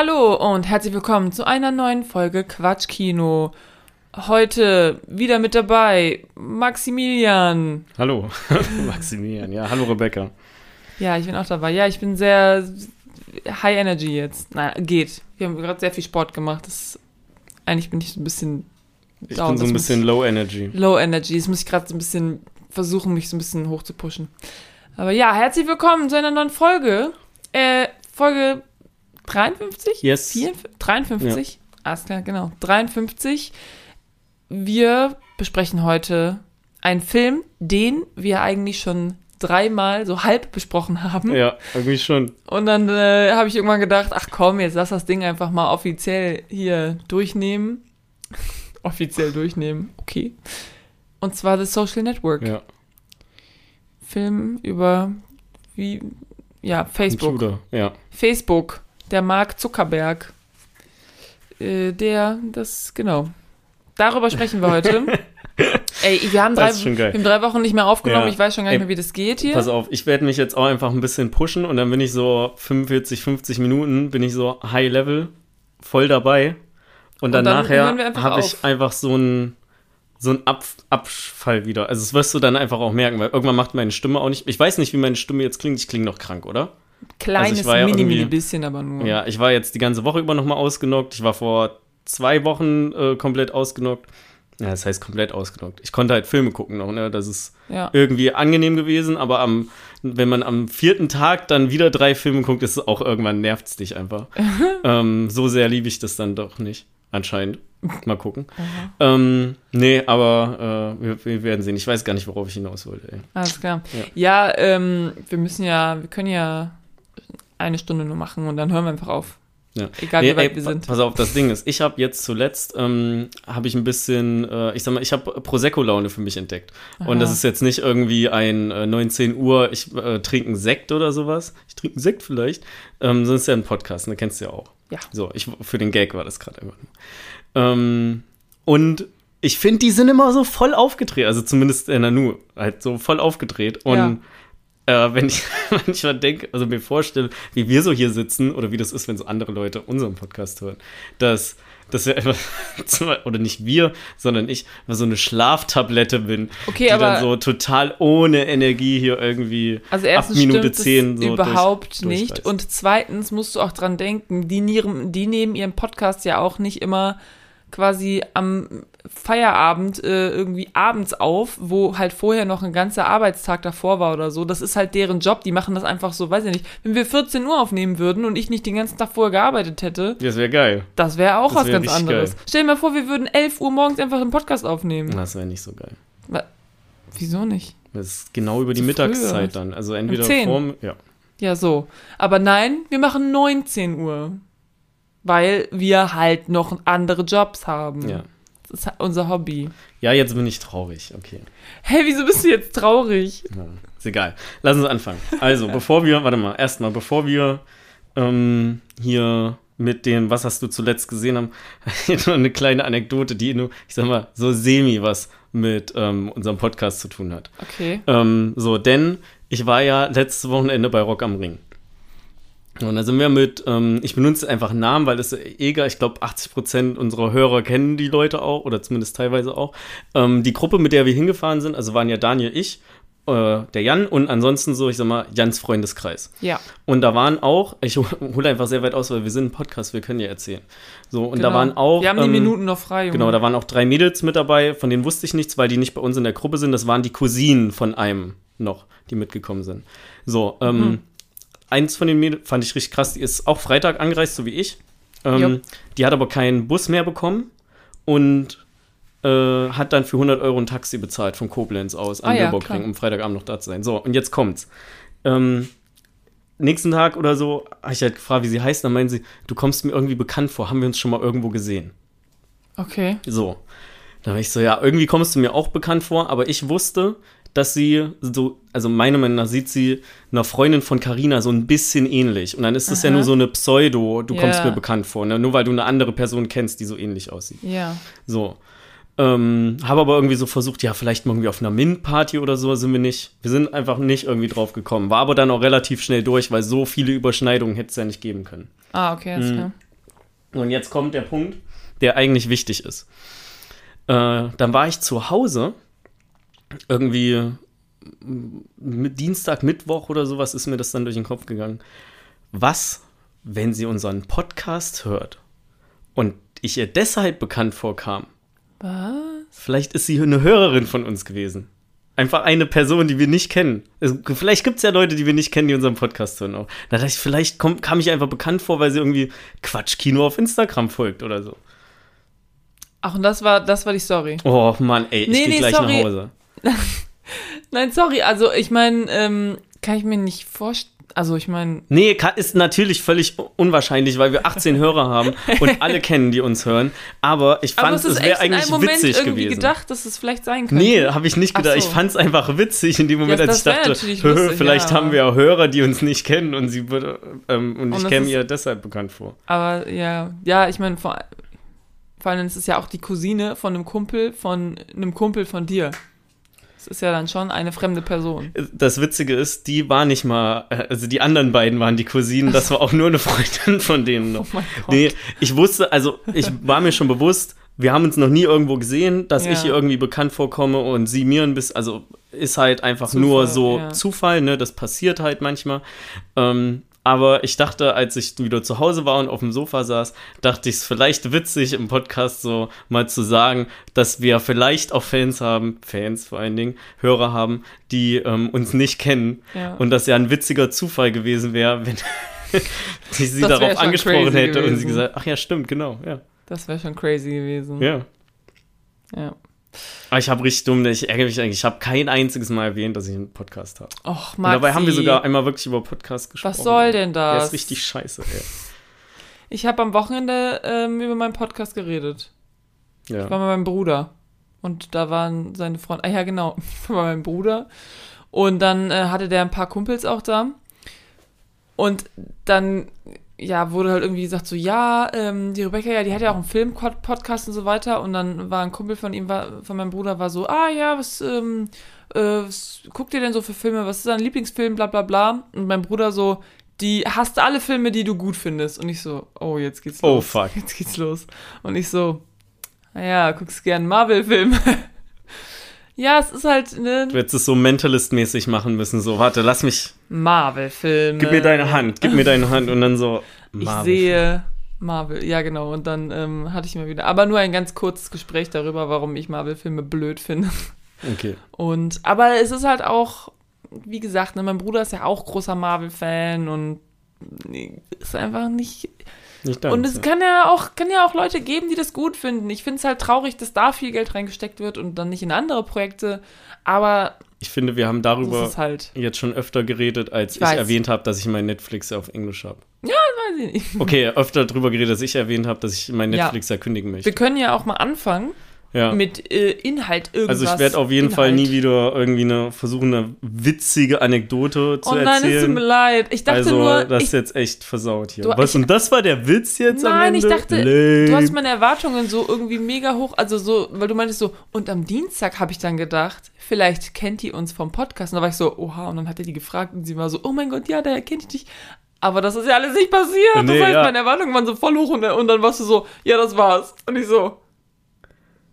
Hallo und herzlich willkommen zu einer neuen Folge Quatschkino. Heute wieder mit dabei Maximilian. Hallo, Maximilian. Ja, hallo Rebecca. Ja, ich bin auch dabei. Ja, ich bin sehr high energy jetzt. Na, geht. Wir haben gerade sehr viel Sport gemacht. Das, eigentlich bin ich so ein bisschen Ich down. bin so ein Das bisschen low energy. low energy. Das muss ich gerade so ein bisschen versuchen, mich so ein bisschen hoch zu pushen. Aber ja, herzlich willkommen zu einer neuen Folge. Äh, Folge 53? Yes. 54, 53? Alles klar, genau. 53. Wir besprechen heute einen Film, den wir eigentlich schon dreimal so halb besprochen haben. Ja, irgendwie schon. Und dann äh, habe ich irgendwann gedacht, ach komm, jetzt lass das Ding einfach mal offiziell hier durchnehmen. offiziell durchnehmen, okay. Und zwar The Social Network. Ja, Film über wie ja, Facebook. Computer. Ja. Facebook, der Mark Zuckerberg. Äh, der, das, genau. Darüber sprechen wir heute. Ey, wir haben, drei, wir haben drei Wochen nicht mehr aufgenommen. Ja. Ich weiß schon gar nicht Ey, mehr, wie das geht hier. Pass auf, ich werde mich jetzt auch einfach ein bisschen pushen und dann bin ich so 45, 50 Minuten, bin ich so High Level, voll dabei. Und dann, Und dann nachher habe ich einfach so einen so Ab Abfall wieder. Also das wirst du dann einfach auch merken, weil irgendwann macht meine Stimme auch nicht. Ich weiß nicht, wie meine Stimme jetzt klingt. Ich klinge noch krank, oder? Kleines, also ja mini, mini bisschen, aber nur. Ja, ich war jetzt die ganze Woche über nochmal ausgenockt. Ich war vor zwei Wochen äh, komplett ausgenockt. Ja, das heißt komplett ausgenockt. Ich konnte halt Filme gucken noch, ne? Das ist Ja. irgendwie angenehm gewesen, aber am, wenn man am vierten Tag dann wieder drei Filme guckt, ist es auch irgendwann nervt's dich einfach. ähm, so sehr liebe ich das dann doch nicht. Anscheinend. Mal gucken. Ähm, nee, aber äh, wir, wir werden sehen. Ich weiß gar nicht, worauf ich hinaus wollte. Ey. Alles klar. Ja. Ja, ähm, wir müssen ja, wir können ja eine Stunde nur machen und dann hören wir einfach auf. Ja. Egal Nee, wie weit ey, wir sind. Pass auf, das Ding ist, ich habe jetzt zuletzt, ähm, habe ich ein bisschen, äh, ich sag mal, ich habe Prosecco-Laune für mich entdeckt. Und das Aha. ist jetzt nicht irgendwie ein äh, 19 Uhr, ich äh, trinke einen Sekt oder sowas. Ich trinke einen Sekt vielleicht. Ähm, sonst ist ja ein Podcast, ne, kennst du ja auch. Ja. So, ich, für den Gag war das gerade einfach nur. Ähm, und ich finde, die sind immer so voll aufgedreht, also zumindest in Nanu, halt so voll aufgedreht. Und äh, wenn ich manchmal denke, also mir vorstelle, wie wir so hier sitzen oder wie das ist, wenn so andere Leute unseren Podcast hören, dass, dass wir einfach, oder nicht wir, sondern ich, so eine Schlaftablette bin, Okay, die aber- dann so total ohne Energie hier irgendwie Also ab erstens Minute stimmt 10 es so überhaupt durch, nicht. Und zweitens musst du auch dran denken, die, die nehmen ihren Podcast ja auch nicht immer quasi am Feierabend äh, irgendwie abends auf, wo halt vorher noch ein ganzer Arbeitstag davor war oder so. Das ist halt deren Job. Die machen das einfach so, weiß ich nicht. Wenn wir 14 Uhr aufnehmen würden und ich nicht den ganzen Tag vorher gearbeitet hätte, Das wäre geil. das wäre auch Das was wär ganz richtig anderes. geil. Stell dir mal vor, wir würden 11 Uhr morgens einfach einen Podcast aufnehmen. Das wäre nicht so geil. Wa- Wieso nicht? Das ist genau über die Zu Mittagszeit oder? dann. Also entweder 10. vorm, ja. Ja, so. Aber nein, wir machen 19 Uhr. Weil wir halt noch andere Jobs haben. ja. Das ist unser Hobby. Ja, jetzt bin ich traurig. Okay. Hey, wieso bist du jetzt traurig? Ja, ist egal. Lass uns anfangen. Also, bevor wir, warte mal, erstmal, bevor wir ähm, hier mit dem, was hast du zuletzt gesehen haben, noch eine kleine Anekdote, die nur, ich sag mal, so semi was mit ähm, unserem Podcast zu tun hat. Okay. Ähm, so, denn ich war ja letztes Wochenende bei Rock am Ring. Und da sind wir mit, ähm, ich benutze einfach Namen, weil das ist egal, ich glaube 80% unserer Hörer kennen die Leute auch, oder zumindest teilweise auch. Ähm, die Gruppe, mit der wir hingefahren sind, also waren ja Daniel, ich, äh, der Jan und ansonsten so, ich sag mal, Jans Freundeskreis. Ja. Und da waren auch, ich hole einfach sehr weit aus, weil wir sind ein Podcast, wir können ja erzählen. So, und genau. da waren auch. Wir haben die ähm, Minuten noch frei. Junge. Genau, da waren auch drei Mädels mit dabei, von denen wusste ich nichts, weil die nicht bei uns in der Gruppe sind. Das waren die Cousinen von einem noch, die mitgekommen sind. So, ähm, Mhm. Eins von den Mädels fand ich richtig krass, die ist auch Freitag angereist, so wie ich. Ähm, die hat aber keinen Bus mehr bekommen und äh, hat dann für 100 Euro ein Taxi bezahlt von Koblenz aus an Ah ja, um Freitagabend noch da zu sein. So, und jetzt kommt's. Ähm, nächsten Tag oder so habe ich halt gefragt, wie sie heißt. Dann meinen sie, du kommst mir irgendwie bekannt vor. Haben wir uns schon mal irgendwo gesehen? Okay. So. Da war ich so, ja, irgendwie kommst du mir auch bekannt vor, aber ich wusste, dass sie so, also meiner Meinung nach sieht sie einer Freundin von Carina so ein bisschen ähnlich. Und dann ist das ja nur so eine Pseudo, du kommst Ja. mir bekannt vor, ne? nur weil du eine andere Person kennst, die so ähnlich aussieht. Ja. So. Ähm, habe aber irgendwie so versucht, ja, vielleicht mal irgendwie auf einer Mint-Party oder so sind wir nicht. Wir sind einfach nicht irgendwie drauf gekommen. War aber dann auch relativ schnell durch, weil so viele Überschneidungen hätte es ja nicht geben können. Ah, okay, alles Mhm. klar. Und jetzt kommt der Punkt, der eigentlich wichtig ist. Äh, dann war ich zu Hause, irgendwie mit Dienstag, Mittwoch oder sowas ist mir das dann durch den Kopf gegangen. Was, wenn sie unseren Podcast hört und ich ihr deshalb bekannt vorkam? Was? Vielleicht ist sie eine Hörerin von uns gewesen. Einfach eine Person, die wir nicht kennen. Es, vielleicht gibt es ja Leute, die wir nicht kennen, die unseren Podcast hören auch. Da dachte ich, vielleicht komm, kam ich einfach bekannt vor, weil sie irgendwie Quatschkino auf Instagram folgt oder so. Ach, und das war, das war die Story. Oh Mann, ey, ich Nee, gehe nee, gleich sorry. nach Hause. Nein, sorry, also ich meine, ähm, kann ich mir nicht vorstellen. Also ich meine, Nee, ist natürlich völlig unwahrscheinlich, weil wir 18 Hörer haben und alle kennen, die uns hören. Aber ich aber fand, es es, ist wäre eigentlich Moment witzig irgendwie gewesen. gedacht, dass es vielleicht sein könnte. Nee, habe ich nicht Ach gedacht. so. Ich fand es einfach witzig in dem Moment, Ja, als ich dachte, lustig, vielleicht ja, haben aber- wir ja Hörer, die uns nicht kennen und sie ähm, und ich das käme ihr deshalb bekannt vor. Aber ja, ja, ich meine, vor, vor allem ist es ja auch die Cousine von einem Kumpel von einem Kumpel von dir. Es ist ja dann schon eine fremde Person. Das Witzige ist, die war nicht mal, äh, also die anderen beiden waren die Cousinen, das war auch nur eine Freundin von denen noch. Oh mein Gott. Nee, ich wusste, also ich war mir schon bewusst, wir haben uns noch nie irgendwo gesehen, dass Ja. ich ihr irgendwie bekannt vorkomme und sie mir ein bisschen, also ist halt einfach Zufall, nur so ja. Zufall, ne, das passiert halt manchmal. Ähm, aber ich dachte, als ich wieder zu Hause war und auf dem Sofa saß, dachte ich es vielleicht witzig im Podcast so mal zu sagen, dass wir vielleicht auch Fans haben, Fans vor allen Dingen, Hörer haben, die ähm, uns nicht kennen Ja. und das ja ein witziger Zufall gewesen wäre, wenn ich sie darauf angesprochen hätte und sie gewesen. gesagt, ach ja, stimmt, genau, ja. Das wäre schon crazy gewesen. Ja. ja. Aber ich habe richtig dumm, ich ärgere mich eigentlich, ich habe kein einziges Mal erwähnt, dass ich einen Podcast habe. Och, Und dabei haben wir Maxi, sogar einmal wirklich über Podcast gesprochen. Was soll denn Der das? ist richtig scheiße, ey. Ich habe am Wochenende ähm, über meinen Podcast geredet. Ich war Ja. mit meinem Bruder. Und da waren seine Freunde. Ah ja, genau. Ich war bei meinem Bruder. Und dann äh, hatte der ein paar Kumpels auch da. Und dann, ja, wurde halt irgendwie gesagt, so, ja, ähm, die Rebecca, ja, die hat ja auch einen Film-Podcast und so weiter. Und dann war ein Kumpel von ihm, war, von meinem Bruder, war so, ah ja, was, ähm, äh, was guckt ihr denn so für Filme? Was ist dein Lieblingsfilm? Bla bla bla. Und mein Bruder so, die hast alle Filme, die du gut findest. Und ich so, oh, jetzt geht's los. Oh, fuck. Jetzt geht's los. Und ich so, naja, guckst gern Marvel-Filme. ja, es ist halt, ne, Du hättest es so Mentalist-mäßig machen müssen, so, warte, lass mich, Marvel-Filme. gib mir deine Hand, gib mir deine Hand und dann so, Ich Marvel. sehe Marvel, ja genau. Und dann ähm, hatte ich mal wieder, aber nur ein ganz kurzes Gespräch darüber, warum ich Marvel-Filme blöd finde. Okay. Und, aber es ist halt auch, wie gesagt, ne, mein Bruder ist ja auch großer Marvel-Fan und ist einfach nicht. Nicht und es ja. kann ja auch, kann ja auch Leute geben, die das gut finden. Ich finde es halt traurig, dass da viel Geld reingesteckt wird und dann nicht in andere Projekte. Aber Ich finde, wir haben darüber halt. jetzt schon öfter geredet, als Ich ich, erwähnt habe, dass ich mein Netflix auf Englisch habe. Weiß ich nicht. Okay, öfter darüber geredet, dass ich erwähnt habe, dass ich mein Ja. Netflix ja kündigen möchte. Wir können ja auch mal anfangen Ja. mit äh, Inhalt irgendwas. Also ich werde auf jeden Fall Inhalt. nie wieder irgendwie eine versuchen, eine witzige Anekdote zu Oh nein, es tut erzählen. mir leid. Ich dachte also nur, das ich, ist jetzt echt versaut hier. Du- Was? ich- und das war der Witz jetzt am Nein, ich dachte, Lame. du hast meine Erwartungen so irgendwie mega hoch, also so, weil du meintest so, und am Dienstag habe ich dann gedacht, vielleicht kennt die uns vom Podcast. Und da war ich so, oha, und dann hat er die gefragt und sie war so, oh mein Gott, ja, daher kenne ich dich. Aber das ist ja alles nicht passiert. Nee, das heißt, ja. meine Erwartungen waren so voll hoch und, und dann warst du so, ja, das war's. Und ich so,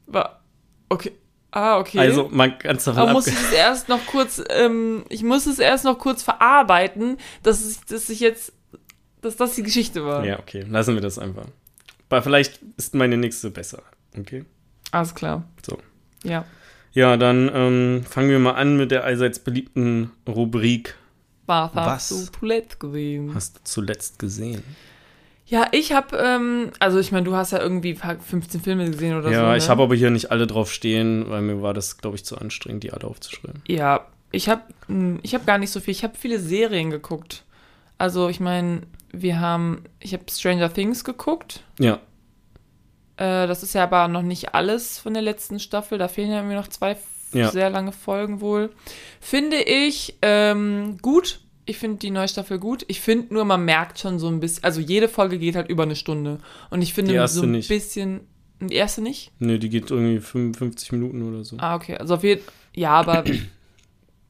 war, okay, ah, okay. Also man kann es davon muss ich es erst noch kurz, ähm, ich muss es erst noch kurz verarbeiten, dass ich, dass ich jetzt, dass das die Geschichte war. Ja, okay, lassen wir das einfach. Aber vielleicht ist meine nächste besser. Okay. Alles klar. So. Ja. Ja, dann ähm, fangen wir mal an mit der allseits beliebten Rubrik. Was Was? hast du zuletzt gesehen? Hast du zuletzt gesehen? Ja, ich habe, ähm, also ich meine, du hast ja irgendwie 15 Filme gesehen oder so. ja, ne? ich habe aber hier nicht alle drauf stehen, weil mir war das, glaube ich, zu anstrengend, die alle aufzuschreiben. Ja, ich habe ich hab gar nicht so viel. Ich habe viele Serien geguckt. Also ich meine, wir haben, ich habe Stranger Things geguckt. Ja, Äh, das ist ja aber noch nicht alles von der letzten Staffel. Da fehlen ja irgendwie noch zwei Ja. sehr lange Folgen wohl. Finde ich ähm, gut. Ich finde die neue Staffel gut. Ich finde nur, man merkt schon so ein bisschen, also jede Folge geht halt über eine Stunde. Und ich finde so ein nicht. bisschen. Die erste nicht? Nee, die geht irgendwie 55 Minuten oder so. Ah, okay. Also auf jeden Ja, aber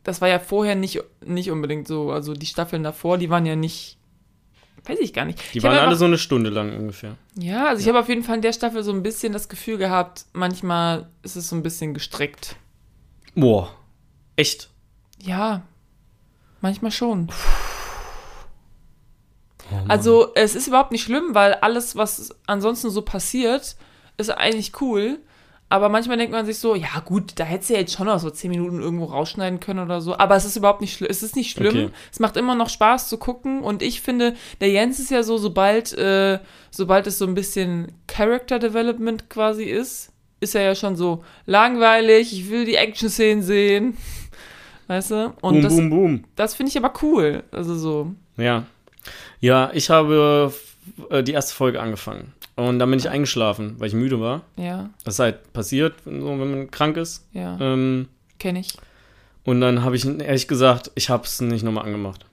das war ja vorher nicht, nicht unbedingt so. Also die Staffeln davor, die waren ja nicht. Weiß ich gar nicht. Die ich waren alle einfach, so eine Stunde lang ungefähr. Ja, also ich habe auf jeden Fall in der Staffel so ein bisschen das Gefühl gehabt, manchmal ist es so ein bisschen gestreckt. Boah. Echt? Ja, manchmal schon. Oh. Also es ist überhaupt nicht schlimm, weil alles, was ansonsten so passiert, ist eigentlich cool. Aber manchmal denkt man sich so, ja gut, da hättest du ja jetzt schon noch so 10 Minuten irgendwo rausschneiden können oder so. Aber es ist überhaupt nicht schlimm. Es ist nicht schlimm. Okay. Es macht immer noch Spaß zu gucken. Und ich finde, der Jens ist ja so, sobald, äh, sobald es so ein bisschen Character Development quasi ist, ist er ja schon so langweilig, ich will die Action-Szenen sehen. Weißt du? Und boom, das, boom, boom. das finde ich aber cool. Also so. Ja. Ja, ich habe äh, die erste Folge angefangen. Und dann bin ich eingeschlafen, weil ich müde war. Ja, Das ist halt passiert, wenn man krank ist. ja, Ähm, kenne ich. und dann habe ich ehrlich gesagt, ich habe es nicht nochmal angemacht.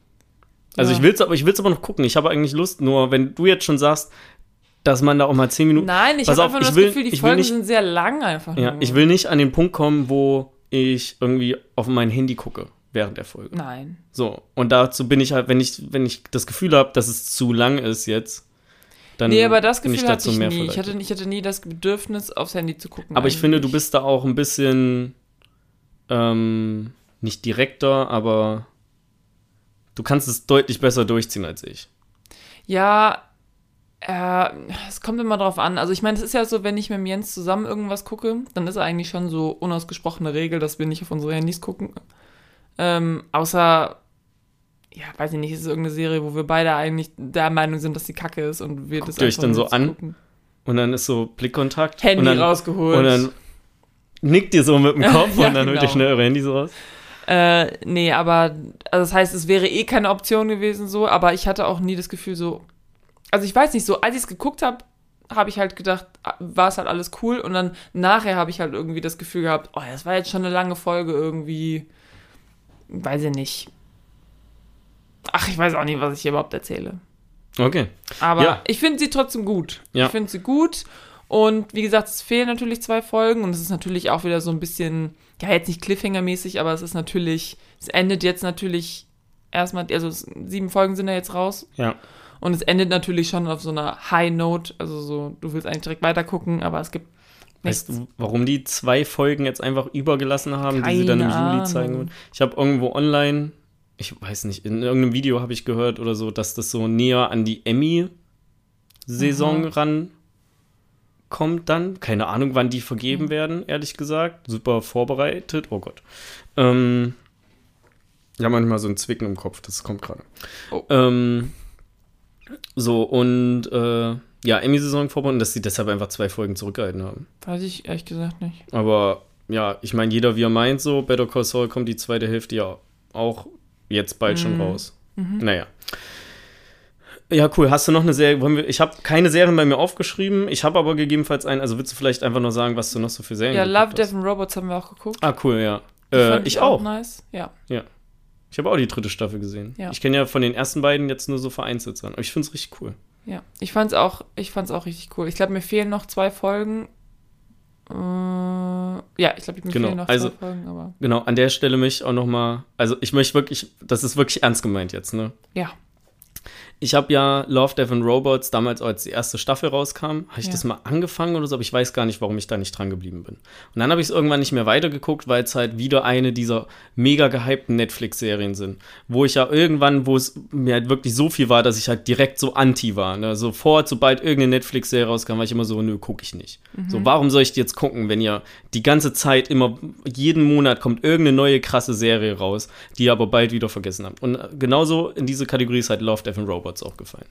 Also Ja. ich will es aber, ich will's aber noch gucken. Ich habe eigentlich Lust, nur wenn du jetzt schon sagst, dass man da auch mal 10 Minuten. Nein, ich habe einfach nur das will- Gefühl, die Folgen nicht- sind sehr lang einfach. Ja, nur. ich will nicht an den Punkt kommen, wo ich irgendwie auf mein Handy gucke während der Folge. Nein. So, und dazu bin ich halt, wenn ich, wenn ich das Gefühl habe, dass es zu lang ist jetzt, dann Nee, aber das bin Gefühl ich hatte dazu ich mehr nie. Ich hatte, ich hatte nie das Bedürfnis, aufs Handy zu gucken. aber ich finde, du eigentlich. bist da auch ein bisschen ähm, nicht direkter, aber du kannst es deutlich besser durchziehen als ich. Ja, äh, es kommt immer drauf an. Also ich meine, es ist ja so, wenn ich mit Jens zusammen irgendwas gucke, dann ist eigentlich schon so unausgesprochene Regel, dass wir nicht auf unsere Handys gucken. Ähm, außer, ja, weiß ich nicht, es ist irgendeine Serie, wo wir beide eigentlich der Meinung sind, dass die Kacke ist und wir das ihr euch dann so an? gucken. Und dann ist so Blickkontakt. Handy und dann, rausgeholt. Und dann nickt ihr so mit dem Kopf Ja, und dann holt ihr genau. schnell eure Handys raus. Äh, nee, aber, also das heißt, es wäre eh keine Option gewesen so, aber ich hatte auch nie das Gefühl so, also ich weiß nicht so, als ich es geguckt habe, habe ich halt gedacht, ah, war es halt alles cool und dann nachher habe ich halt irgendwie das Gefühl gehabt, oh, das war jetzt schon eine lange Folge irgendwie, weiß ich nicht. Ach, ich weiß auch nicht, was ich hier überhaupt erzähle. Okay. Aber Ja. ich finde sie trotzdem gut. Ja. Ich finde sie gut. Und wie gesagt, es fehlen natürlich zwei Folgen und es ist natürlich auch wieder so ein bisschen, ja, jetzt nicht Cliffhanger-mäßig, aber es ist natürlich, es endet jetzt natürlich erstmal, also sieben Folgen sind ja jetzt raus Ja. Und es endet natürlich schon auf so einer High Note, also so, du willst eigentlich direkt weiter gucken, aber es gibt Weißt du, warum die zwei Folgen jetzt einfach übergelassen haben, die sie dann im Keine Juli zeigen würden? Ich habe irgendwo online, ich weiß nicht, in irgendeinem Video habe ich gehört oder so, dass das so näher an die Emmy-Saison Mhm. rankommt dann. Keine Ahnung, wann die Mhm. vergeben werden, ehrlich gesagt. Super vorbereitet. Oh Gott. Ähm, ja, manchmal so ein Zwicken im Kopf, das kommt gerade. Oh. Ähm, so, und äh, ja, Emmy-Saison verbunden, dass sie deshalb einfach zwei Folgen zurückgehalten haben. Weiß ich ehrlich gesagt nicht. Aber ja, ich meine, jeder wie er meint, so, Better Call Saul kommt die zweite Hälfte ja auch jetzt bald schon Mhm. raus. Naja. Ja, cool. Hast du noch eine Serie? Ich habe keine Serien bei mir aufgeschrieben. Ich habe aber gegebenenfalls einen. Also willst du vielleicht einfach nur sagen, was du noch so für Serien Ja, geguckt Love, hast? Death and Robots haben wir auch geguckt. Ah, cool, ja. Äh, fand ich auch. Nice, ja. Ich habe auch die dritte Staffel gesehen. Ja. Ich kenne ja von den ersten beiden jetzt nur so vereinzelt sein. Aber ich finde es richtig cool. Ja, ich fand's auch, ich fand's auch richtig cool. Ich glaube, mir fehlen noch zwei Folgen. Äh, ja, ich glaube, mir Genau, fehlen noch also- zwei Folgen, aber Genau, an der Stelle mich auch noch mal, also ich möchte wirklich, das ist wirklich ernst gemeint jetzt, ne? ja. Ich habe ja Love, Death and Robots damals, als die erste Staffel rauskam, habe ich Ja. das mal angefangen oder so, aber ich weiß gar nicht, warum ich da nicht dran geblieben bin. Und dann habe ich es irgendwann nicht mehr weitergeguckt, weil es halt wieder eine dieser mega gehypten Netflix-Serien sind, wo ich ja irgendwann, wo es mir halt wirklich so viel war, dass ich halt direkt so anti war. Ne? Sofort, sobald irgendeine Netflix-Serie rauskam, war ich immer so, nö, gucke ich nicht. So, warum soll ich die jetzt gucken, wenn ihr die ganze Zeit immer, jeden Monat kommt irgendeine neue krasse Serie raus, die ihr aber bald wieder vergessen habt. Und äh, genauso in diese Kategorie ist halt Love, Death and Robots auch gefallen.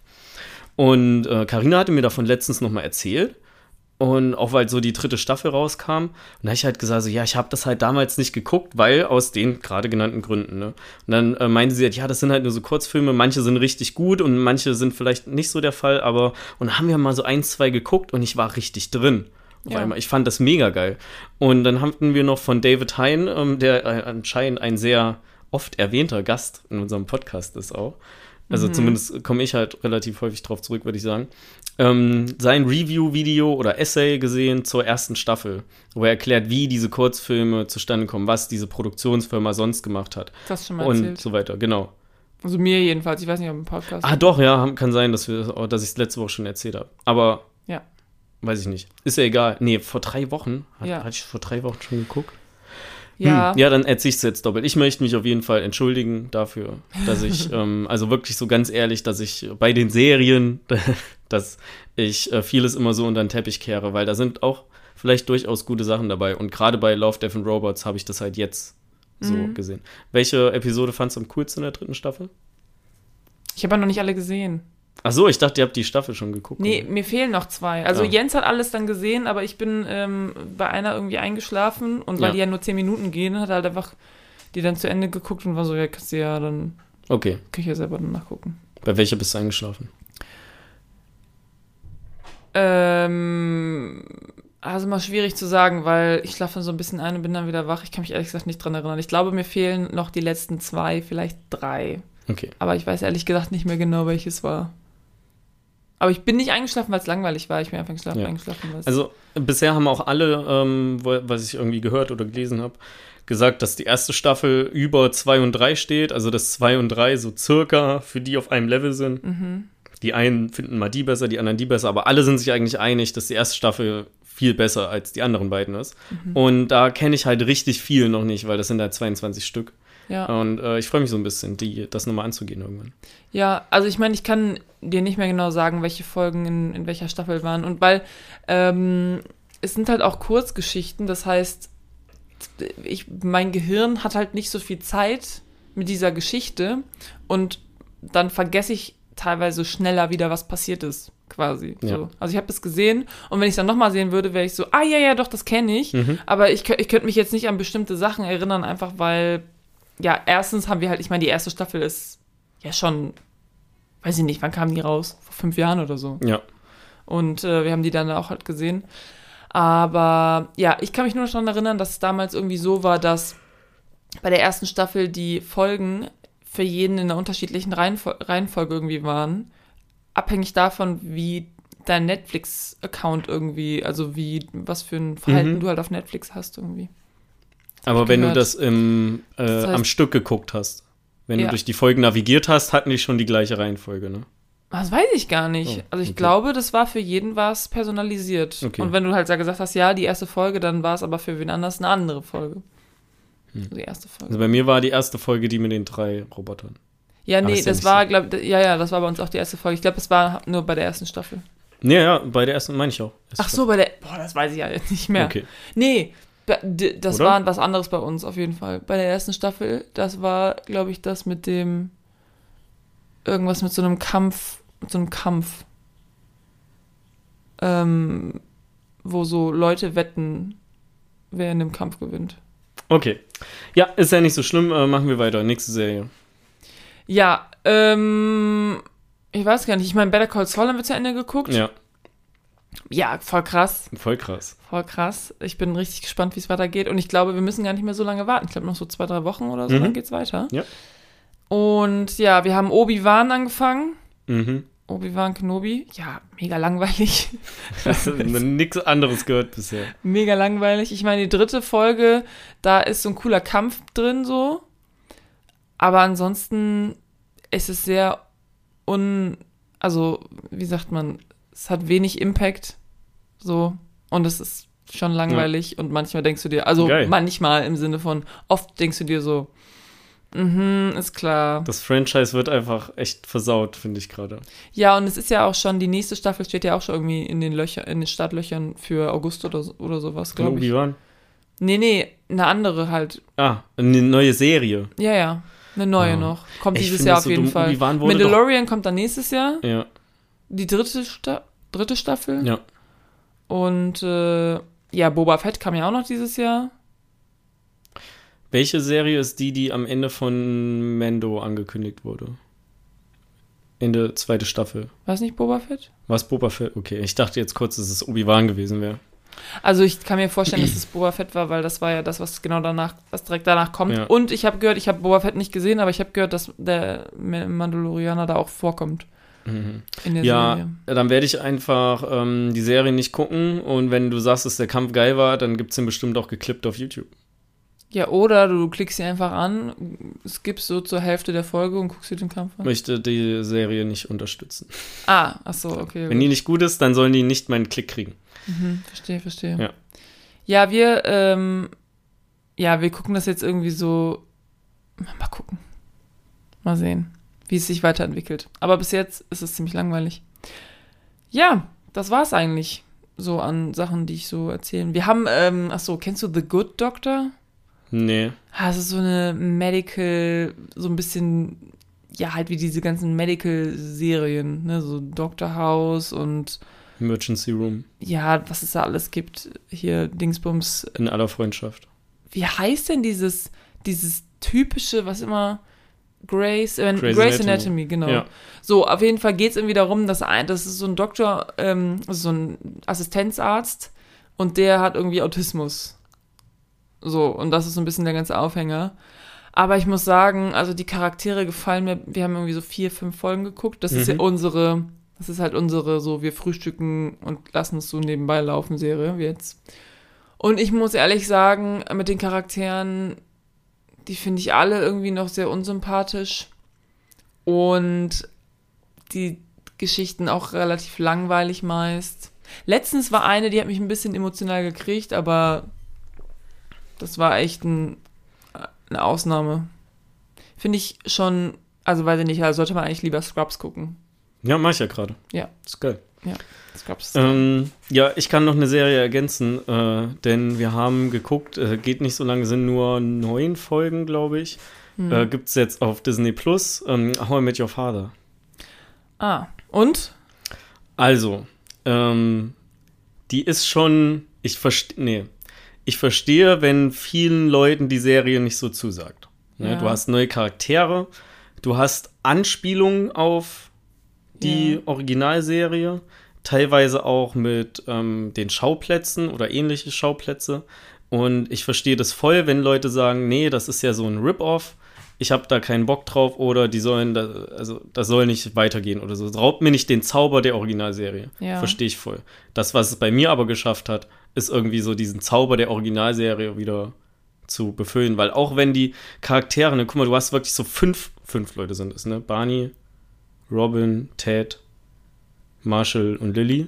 Und äh, Carina hatte mir davon letztens nochmal erzählt. Und auch weil so die dritte Staffel rauskam. Und da habe ich halt gesagt, so, ja, ich habe das halt damals nicht geguckt, weil aus den gerade genannten Gründen. Ne? Und dann äh, meinte sie halt, ja, das sind halt nur so Kurzfilme, manche sind richtig gut und manche sind vielleicht nicht so der Fall, aber und dann haben wir mal so ein, zwei geguckt und ich war richtig drin. Ja. Ich fand das mega geil. Und dann hatten wir noch von David Hein, ähm, der äh, anscheinend ein sehr oft erwähnter Gast in unserem Podcast ist auch, Also Mhm. zumindest komme ich halt relativ häufig drauf zurück, würde ich sagen. Ähm, sein Review-Video oder Essay gesehen zur ersten Staffel, wo er erklärt, wie diese Kurzfilme zustande kommen, was diese Produktionsfirma sonst gemacht hat Das schon mal und erzählt. so weiter. Genau. Also mir jedenfalls. Ich weiß nicht, ob im Podcast. Ah, doch, ja, kann sein, dass, wir, oh, dass ich es letzte Woche schon erzählt habe. Aber Ja. weiß ich nicht. Ist ja egal. Nee, vor drei Wochen. Hat, Ja. Hatte ich vor drei Wochen schon geguckt? Ja. Hm, ja, dann erzähle ich es jetzt doppelt. Ich möchte mich auf jeden Fall entschuldigen dafür, dass ich, ähm, also wirklich so ganz ehrlich, dass ich bei den Serien, dass ich äh, vieles immer so unter den Teppich kehre, weil da sind auch vielleicht durchaus gute Sachen dabei. Und gerade bei Love, Death and Robots habe ich das halt jetzt so Mhm. gesehen. Welche Episode fandst du am coolsten in der dritten Staffel? Ich habe ja noch nicht alle gesehen. Ach so, ich dachte, ihr habt die Staffel schon geguckt. Nee, mir fehlen noch zwei. Also Ja. Jens hat alles dann gesehen, aber ich bin ähm, bei einer irgendwie eingeschlafen und weil Ja. die ja nur zehn Minuten gehen, hat er halt einfach die dann zu Ende geguckt und war so, ja, kannst du ja, dann Okay. kann ich ja selber dann nachgucken. Bei welcher bist du eingeschlafen? Ähm, also mal schwierig zu sagen, weil ich schlafe dann so ein bisschen ein und bin dann wieder wach. Ich kann mich ehrlich gesagt nicht dran erinnern. Ich glaube, mir fehlen noch die letzten zwei, vielleicht drei. Okay. Aber ich weiß ehrlich gesagt nicht mehr genau, welches war. Aber ich bin nicht eingeschlafen, weil es langweilig war. Ich bin einfach eingeschlafen, Ja. eingeschlafen. Also bisher haben auch alle, ähm, was ich irgendwie gehört oder gelesen habe, gesagt, dass die erste Staffel über 2 und 3 steht. Also dass 2 und 3 so circa für die auf einem Level sind. mhm. Die einen finden mal die besser, die anderen die besser, aber alle sind sich eigentlich einig, dass die erste Staffel viel besser als die anderen beiden ist. Mhm. Und da kenne ich halt richtig viel noch nicht, weil das sind halt 22 Stück. Ja. Und äh, ich freue mich so ein bisschen, die, das nochmal anzugehen irgendwann. Ja, also ich meine, ich kann dir nicht mehr genau sagen, welche Folgen in, in welcher Staffel waren. Und weil ähm, es sind halt auch Kurzgeschichten, das heißt, ich, mein Gehirn hat halt nicht so viel Zeit mit dieser Geschichte und dann vergesse ich teilweise schneller wieder, was passiert ist, quasi. Ja. So. Also ich habe das gesehen und wenn ich es dann nochmal sehen würde, wäre ich so, ah ja, ja, doch, das kenne ich. Mhm. Aber ich, ich könnte mich jetzt nicht an bestimmte Sachen erinnern, einfach weil, ja, erstens haben wir halt, ich meine, die erste Staffel ist ja schon, weiß ich nicht, wann kam die raus? Vor fünf Jahren oder so. Ja. Und äh, wir haben die dann auch halt gesehen. Aber ja, ich kann mich nur noch daran erinnern, dass es damals irgendwie so war, dass bei der ersten Staffel die Folgen für jeden in einer unterschiedlichen Reihenfol Reihenfolge irgendwie waren. Abhängig davon, wie dein Netflix-Account irgendwie, also wie, was für ein Verhalten Mhm. du halt auf Netflix hast irgendwie. Aber wenn du gehört. das im, äh, Das heißt- am Stück geguckt hast, wenn Ja. du durch die Folgen navigiert hast, hatten die schon die gleiche Reihenfolge, ne? Das weiß ich gar nicht. Oh, also ich okay. glaube, das war für jeden was personalisiert. Okay. Und wenn du halt gesagt hast, ja, die erste Folge, dann war es aber für wen anders eine andere Folge. Hm. Also die erste Folge. Also bei mir war die erste Folge die mit den drei Robotern. ja, nee, ja das nicht war, glaub, ja, ja, das war bei uns auch die erste Folge. Ich glaube, das war nur bei der ersten Staffel. Ja, ja, bei der ersten meine ich auch. Ach so, bei der, boah, das weiß ich ja jetzt nicht mehr. Okay. Nee, das Oder? war was anderes bei uns auf jeden Fall. Bei der ersten Staffel, das war, glaube ich, das mit dem, irgendwas mit so einem Kampf, mit so einem Kampf. Ähm, wo so Leute wetten, wer in dem Kampf gewinnt. Okay. Ja, ist ja nicht so schlimm. Äh, machen wir weiter. Nächste Serie. Ja, ähm, ich weiß gar nicht, ich meine, Better Call Saul haben wir zu Ende geguckt. Ja, ja voll krass. voll krass. Voll krass. Ich bin richtig gespannt, wie es weitergeht. Und ich glaube, wir müssen gar nicht mehr so lange warten. Ich glaube, noch so zwei, drei Wochen oder so, Mhm. dann geht's weiter. Ja. Und ja, wir haben Obi-Wan angefangen. Mhm. Obi-Wan Kenobi. Ja, mega langweilig. Hast du nichts anderes gehört bisher. mega langweilig. Ich meine, die dritte Folge, da ist so ein cooler Kampf drin, so. Aber ansonsten ist es sehr un. Also, wie sagt man, es hat wenig Impact. So. Und es ist schon langweilig. Und manchmal denkst du dir, also Geil. manchmal im Sinne von, oft denkst du dir so, mhm, ist klar. Das Franchise wird einfach echt versaut, finde ich gerade. Ja, und es ist ja auch schon, die nächste Staffel steht ja auch schon irgendwie in den Löchern, in den Startlöchern für August oder, oder sowas, glaube ich. Obi-Wan? Nee, nee, eine andere halt. Ah, eine neue Serie. Ja, ja. Eine neue Ah. noch. Kommt Ich dieses Jahr auf so jeden dumm. Fall. Mandalorian kommt dann nächstes Jahr. Ja, Die dritte, Sta dritte Staffel. ja. Und äh, ja, Boba Fett kam ja auch noch dieses Jahr. Welche Serie ist die, die am Ende von Mando angekündigt wurde? Ende zweite Staffel. Weiß nicht Boba Fett? Was Boba Fett? Okay, ich dachte jetzt kurz, dass es Obi-Wan gewesen wäre. Also ich kann mir vorstellen, dass es Boba Fett war, weil das war ja das, was genau danach, was direkt danach kommt. Ja. Und ich habe gehört, ich habe Boba Fett nicht gesehen, aber ich habe gehört, dass der Mandalorianer da auch vorkommt. Mhm. ja, Serie. dann werde ich einfach ähm, die Serie nicht gucken und wenn du sagst, dass der Kampf geil war, dann gibt es den bestimmt auch geklippt auf YouTube. Ja, oder du klickst sie einfach an, skippst so zur Hälfte der Folge und guckst dir den Kampf an. Möchte die Serie nicht unterstützen. Ah, ach so, okay. Wenn gut. die nicht gut ist, dann sollen die nicht meinen Klick kriegen. Mhm, verstehe, verstehe. Ja, ja wir, ähm, ja, wir gucken das jetzt irgendwie so. Mal gucken. Mal sehen, wie es sich weiterentwickelt. Aber bis jetzt ist es ziemlich langweilig. Ja, das war's eigentlich so an Sachen, die ich so erzählen. Wir haben, ähm, ach so, kennst du The Good Doctor? Nee. Ah, es ist so eine Medical, so ein bisschen, ja, halt wie diese ganzen Medical-Serien, ne, so Doctor House und Emergency Room. Ja, was es da alles gibt. Hier, Dingsbums. In aller Freundschaft. Wie heißt denn dieses, dieses typische, was immer. Grace, äh, Grace Anatomy. Anatomy, genau. Ja. So, auf jeden Fall geht es irgendwie darum, dass ein, das ist so ein Doktor, ähm, so ein Assistenzarzt und der hat irgendwie Autismus. So, und das ist so ein bisschen der ganze Aufhänger. Aber ich muss sagen, also die Charaktere gefallen mir. Wir haben irgendwie so vier, fünf Folgen geguckt. Das mhm. ist ja mhm. unsere, das ist halt unsere, so wir frühstücken und lassen es so nebenbei laufen Serie jetzt. Und ich muss ehrlich sagen, mit den Charakteren, die finde ich alle irgendwie noch sehr unsympathisch. Und die Geschichten auch relativ langweilig meist. Letztens war eine, die hat mich ein bisschen emotional gekriegt, aber das war echt ein, eine Ausnahme. Finde ich schon, also weiß ich nicht, also sollte man eigentlich lieber Scrubs gucken. Ja, mach ich ja gerade. Ja. Ist geil. Ja, Scrubs. Ähm, ja, ich kann noch eine Serie ergänzen, äh, denn wir haben geguckt, äh, geht nicht so lange, sind nur neun Folgen, glaube ich. Hm. Äh, Gibt es jetzt auf Disney Plus. Ähm, How I Met Your Father. Ah, und? Also, ähm, die ist schon, ich verstehe, nee, ich verstehe, wenn vielen Leuten die Serie nicht so zusagt. Ne? Ja. Du hast neue Charaktere, du hast Anspielungen auf die ja. Originalserie, teilweise auch mit ähm, den Schauplätzen oder ähnliche Schauplätze. Und ich verstehe das voll, wenn Leute sagen, nee, das ist ja so ein Rip-Off, ich habe da keinen Bock drauf oder die sollen, da, also das soll nicht weitergehen oder so. Raubt mir nicht den Zauber der Originalserie. Ja. Verstehe ich voll. Das, was es bei mir aber geschafft hat, ist irgendwie so diesen Zauber der Originalserie wieder zu befüllen, weil auch wenn die Charaktere, ne, guck mal, du hast wirklich so fünf, fünf Leute sind es, ne? Barney, Robin, Ted, Marshall und Lily.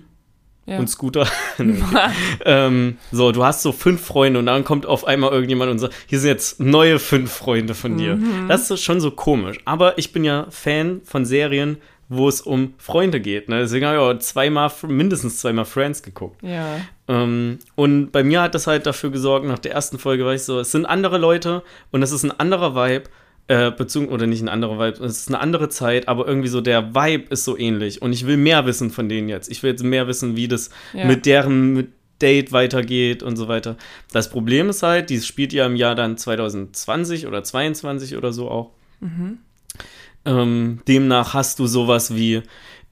Ja. Und Scooter. ähm, so, du hast so fünf Freunde und dann kommt auf einmal irgendjemand und sagt, hier sind jetzt neue fünf Freunde von dir. Mhm. Das ist schon so komisch. Aber ich bin ja Fan von Serien, wo es um Freunde geht. Ne? Deswegen habe ich auch zweimal, mindestens zweimal Friends geguckt. Ja. Ähm, und bei mir hat das halt dafür gesorgt, nach der ersten Folge war ich so, es sind andere Leute und es ist ein anderer Vibe. Äh, bezogen, oder nicht ein anderer Vibe, es ist eine andere Zeit, aber irgendwie so der Vibe ist so ähnlich. Und ich will mehr wissen von denen jetzt. Ich will jetzt mehr wissen, wie das ja. mit deren mit Date weitergeht und so weiter. Das Problem ist halt, die spielt ja im Jahr dann 2020 oder 22 oder so auch. Mhm. Ähm, demnach hast du sowas wie,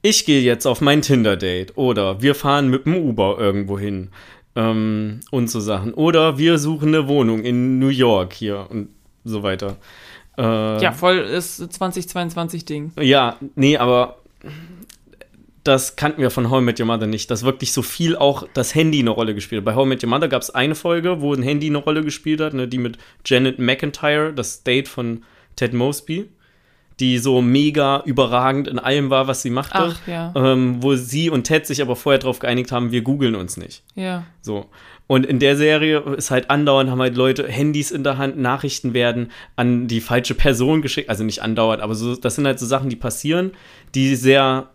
ich gehe jetzt auf mein Tinder-Date oder wir fahren mit dem Uber irgendwo hin ähm, und so Sachen. Oder wir suchen eine Wohnung in New York hier und so weiter. Äh, ja, voll ist 2022-Ding. Ja, nee, aber das kannten wir von How I Met Your Mother nicht, dass wirklich so viel auch das Handy eine Rolle gespielt hat. Bei How I Met Your Mother gab es eine Folge, wo ein Handy eine Rolle gespielt hat, ne, die mit Janet McIntyre, das Date von Ted Mosby die so mega überragend in allem war, was sie machte. Ach, ja. ähm, wo sie und Ted sich aber vorher darauf geeinigt haben, wir googeln uns nicht. Ja. So. Und in der Serie ist halt andauernd, haben halt Leute Handys in der Hand, Nachrichten werden an die falsche Person geschickt. Also nicht andauernd, aber so, das sind halt so Sachen, die passieren, die sehr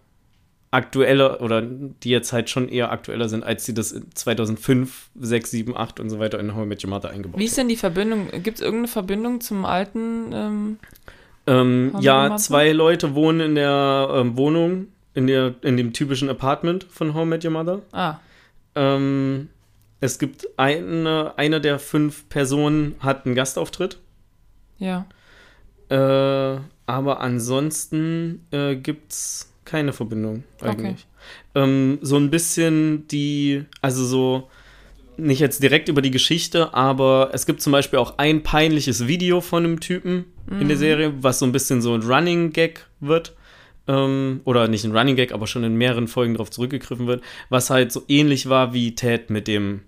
aktueller oder die jetzt halt schon eher aktueller sind, als sie das 2005, 6, 7, 8 und so weiter in How I Met Your Mother eingebaut haben. Wie ist denn die Verbindung? Gibt es irgendeine Verbindung zum alten ähm ähm, ja, zwei Leute wohnen in der ähm, Wohnung, in, der, in dem typischen Apartment von Home Met Your Mother. Ah. Ähm, es gibt eine, eine der fünf Personen hat einen Gastauftritt. Ja. Äh, aber ansonsten äh, gibt es keine Verbindung eigentlich. Okay. Ähm, so ein bisschen die, also so nicht jetzt direkt über die Geschichte, aber es gibt zum Beispiel auch ein peinliches Video von einem Typen in der Serie, was so ein bisschen so ein Running Gag wird. Ähm, oder nicht ein Running Gag, aber schon in mehreren Folgen darauf zurückgegriffen wird, was halt so ähnlich war wie Ted mit dem.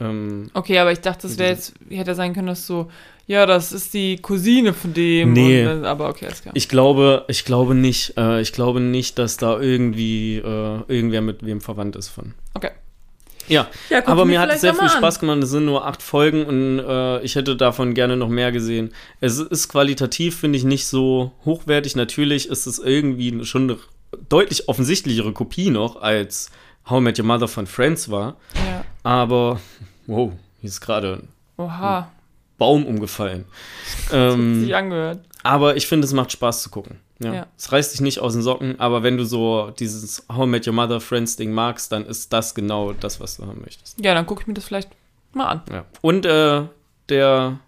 Ähm, Okay, aber ich dachte, das wäre jetzt, hätte sein können, dass so, ja, das ist die Cousine von dem. Nee. Und, aber okay, alles klar. ich glaube, ich glaube nicht, äh, ich glaube nicht, dass da irgendwie äh, irgendwer mit wem verwandt ist von. Okay. Ja, Ja, aber mir hat es sehr viel. Spaß gemacht. Es sind nur acht Folgen und äh, ich hätte davon gerne noch mehr gesehen. Es ist qualitativ, finde ich, nicht so hochwertig. Natürlich ist es irgendwie schon eine deutlich offensichtlichere Kopie noch, als How I Met Your Mother von Friends war. Ja. Aber, wow, hier ist gerade ein Oha, Baum umgefallen. hat Ähm, sich angehört. aber ich finde, es macht Spaß zu gucken. Ja. Ja. Es reißt dich nicht aus den Socken, aber wenn du so dieses How I Met Your Mother Friends Ding magst, dann ist das genau das, was du haben möchtest. Ja, dann gucke ich mir das vielleicht mal an. Ja. Und äh, der.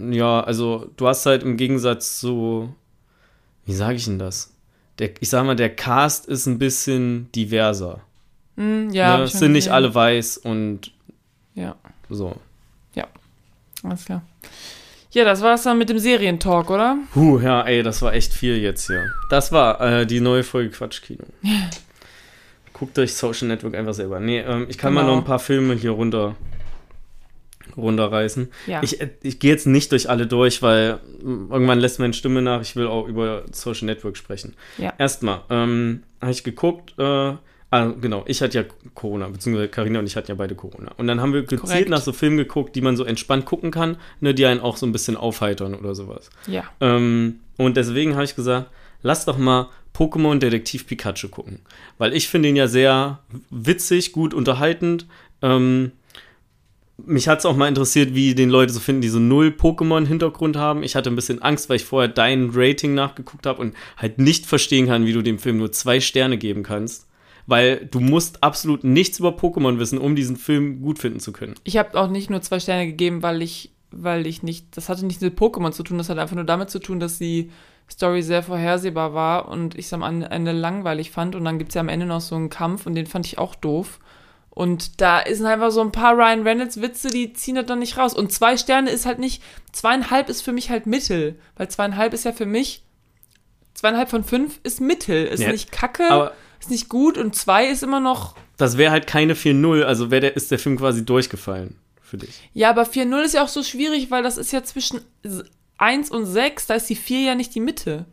Ja, also du hast halt im Gegensatz zu. Wie sage ich denn das? Der, ich sag mal, der Cast ist ein bisschen diverser. Hm, ja, ne? sind nicht alle weiß und Ja, so. alles klar. Ja, das war's dann mit dem Serientalk, oder? Huh, ja, ey, das war echt viel jetzt hier. Das war äh, die neue Folge Quatschkino. Guckt euch Social Network einfach selber. Nee, ähm, ich kann mal Genau. noch ein paar Filme hier runter runterreißen. Ja. Ich, äh, ich gehe jetzt nicht durch alle durch, weil mm, irgendwann lässt meine Stimme nach. Ich will auch über Social Network sprechen. Ja. Erstmal ähm, habe ich geguckt. Äh, ah, genau, ich hatte ja Corona, beziehungsweise Carina und ich hatten ja beide Corona. Und dann haben wir gezielt Korrekt. nach so Filmen geguckt, die man so entspannt gucken kann, ne, die einen auch so ein bisschen aufheitern oder sowas. ja. Ähm, und deswegen habe ich gesagt, lass doch mal Pokémon Detektiv Pikachu gucken. Weil ich finde ihn ja sehr witzig, gut unterhaltend. Ähm, mich hat es auch mal interessiert, wie den Leute so finden, die so null Pokémon-Hintergrund haben. Ich hatte ein bisschen Angst, weil ich vorher dein Rating nachgeguckt habe und halt nicht verstehen kann, wie du dem Film nur zwei Sterne geben kannst. Weil du musst absolut nichts über Pokémon wissen, um diesen Film gut finden zu können. Ich habe auch nicht nur zwei Sterne gegeben, weil ich, weil ich nicht, das hatte nicht mit Pokémon zu tun, das hatte einfach nur damit zu tun, dass die Story sehr vorhersehbar war und ich es am Ende langweilig fand. Und dann gibt es ja am Ende noch so einen Kampf und den fand ich auch doof. Und da sind einfach so ein paar Ryan Reynolds Witze, die ziehen das dann nicht raus. Und zwei Sterne ist halt nicht, zweieinhalb ist für mich halt Mittel. Weil zweieinhalb ist ja für mich, zweieinhalb von fünf ist Mittel. Ist Ja, nicht kacke, aber- ist nicht gut und zwei ist immer noch, Das wäre halt keine 4-0, also der, ist der Film quasi durchgefallen für dich. Ja, aber 4-0 ist ja auch so schwierig, weil das ist ja zwischen 1 und 6, da ist die 4 ja nicht die Mitte.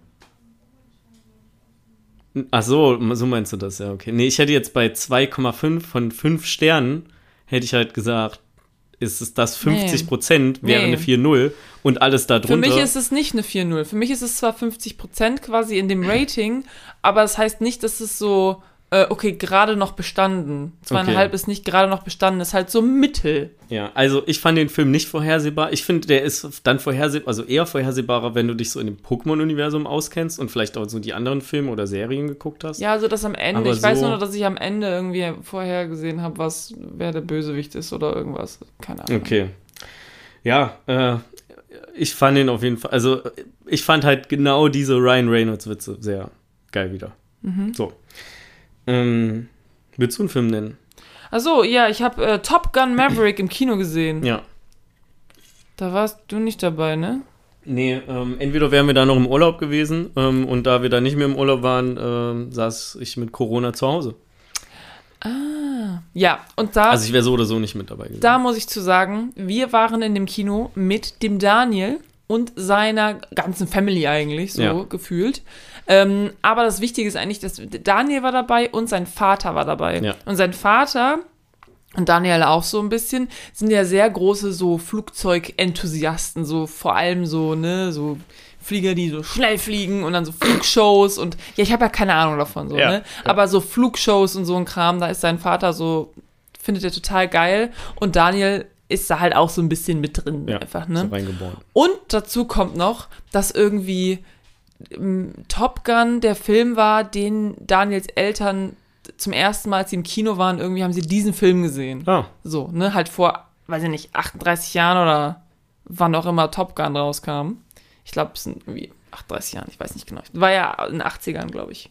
Ach so, so meinst du das, ja, okay. Nee, ich hätte jetzt bei 2,5 von 5 Sternen, hätte ich halt gesagt, ist es das 50 Prozent, wäre Nee. eine 4-0 und alles da Für drunter. mich ist es nicht eine 4-0. Für mich ist es zwar 50% quasi in dem Rating, aber es heißt nicht, dass es so, äh, okay, gerade noch bestanden. Zweieinhalb Okay. ist nicht gerade noch bestanden, ist halt so Mittel. ja, also ich fand den Film nicht vorhersehbar. Ich finde, der ist dann vorhersehbar, also eher vorhersehbarer, wenn du dich so in dem Pokémon-Universum auskennst und vielleicht auch so die anderen Filme oder Serien geguckt hast. Ja, also das am Ende. Aber ich weiß so- nur, noch, dass ich am Ende irgendwie vorher gesehen habe, was, wer der Bösewicht ist oder irgendwas. Keine Ahnung. Okay. Ja, äh, ich fand ihn auf jeden Fall, also ich fand halt genau diese Ryan Reynolds-Witze sehr geil wieder. Mhm. So. Ähm, willst du einen Film nennen? Achso, ja, ich habe äh, Top Gun Maverick im Kino gesehen. Ja. Da warst du nicht dabei, ne? Nee, ähm, entweder wären wir da noch im Urlaub gewesen ähm, und da wir da nicht mehr im Urlaub waren, ähm, saß ich mit Corona zu Hause. Ja, und da, Also ich wäre so oder so nicht mit dabei gewesen. da muss ich zu sagen, wir waren in dem Kino mit dem Daniel und seiner ganzen Family eigentlich, so Ja. gefühlt. Ähm, aber das Wichtige ist eigentlich, dass Daniel war dabei und sein Vater war dabei. Ja. Und sein Vater und Daniel auch so ein bisschen, sind ja sehr große so Flugzeugenthusiasten, so vor allem so, ne, so Flieger, die so schnell fliegen und dann so Flugshows und ja, ich habe ja keine Ahnung davon so, Ja, ne? Aber so Flugshows und so ein Kram, da ist sein Vater so, findet er total geil und Daniel ist da halt auch so ein bisschen mit drin ja, einfach, so ne? reingeboren. Und dazu kommt noch, dass irgendwie ähm, Top Gun der Film war, den Daniels Eltern zum ersten Mal, als sie im Kino waren, irgendwie haben sie diesen Film gesehen. Ah, So, ne, halt vor, weiß ich nicht, 38 Jahren oder wann auch immer Top Gun rauskam. Ich glaube, es sind irgendwie 38 Jahren, ich weiß nicht genau. War ja in den 80ern, glaube ich.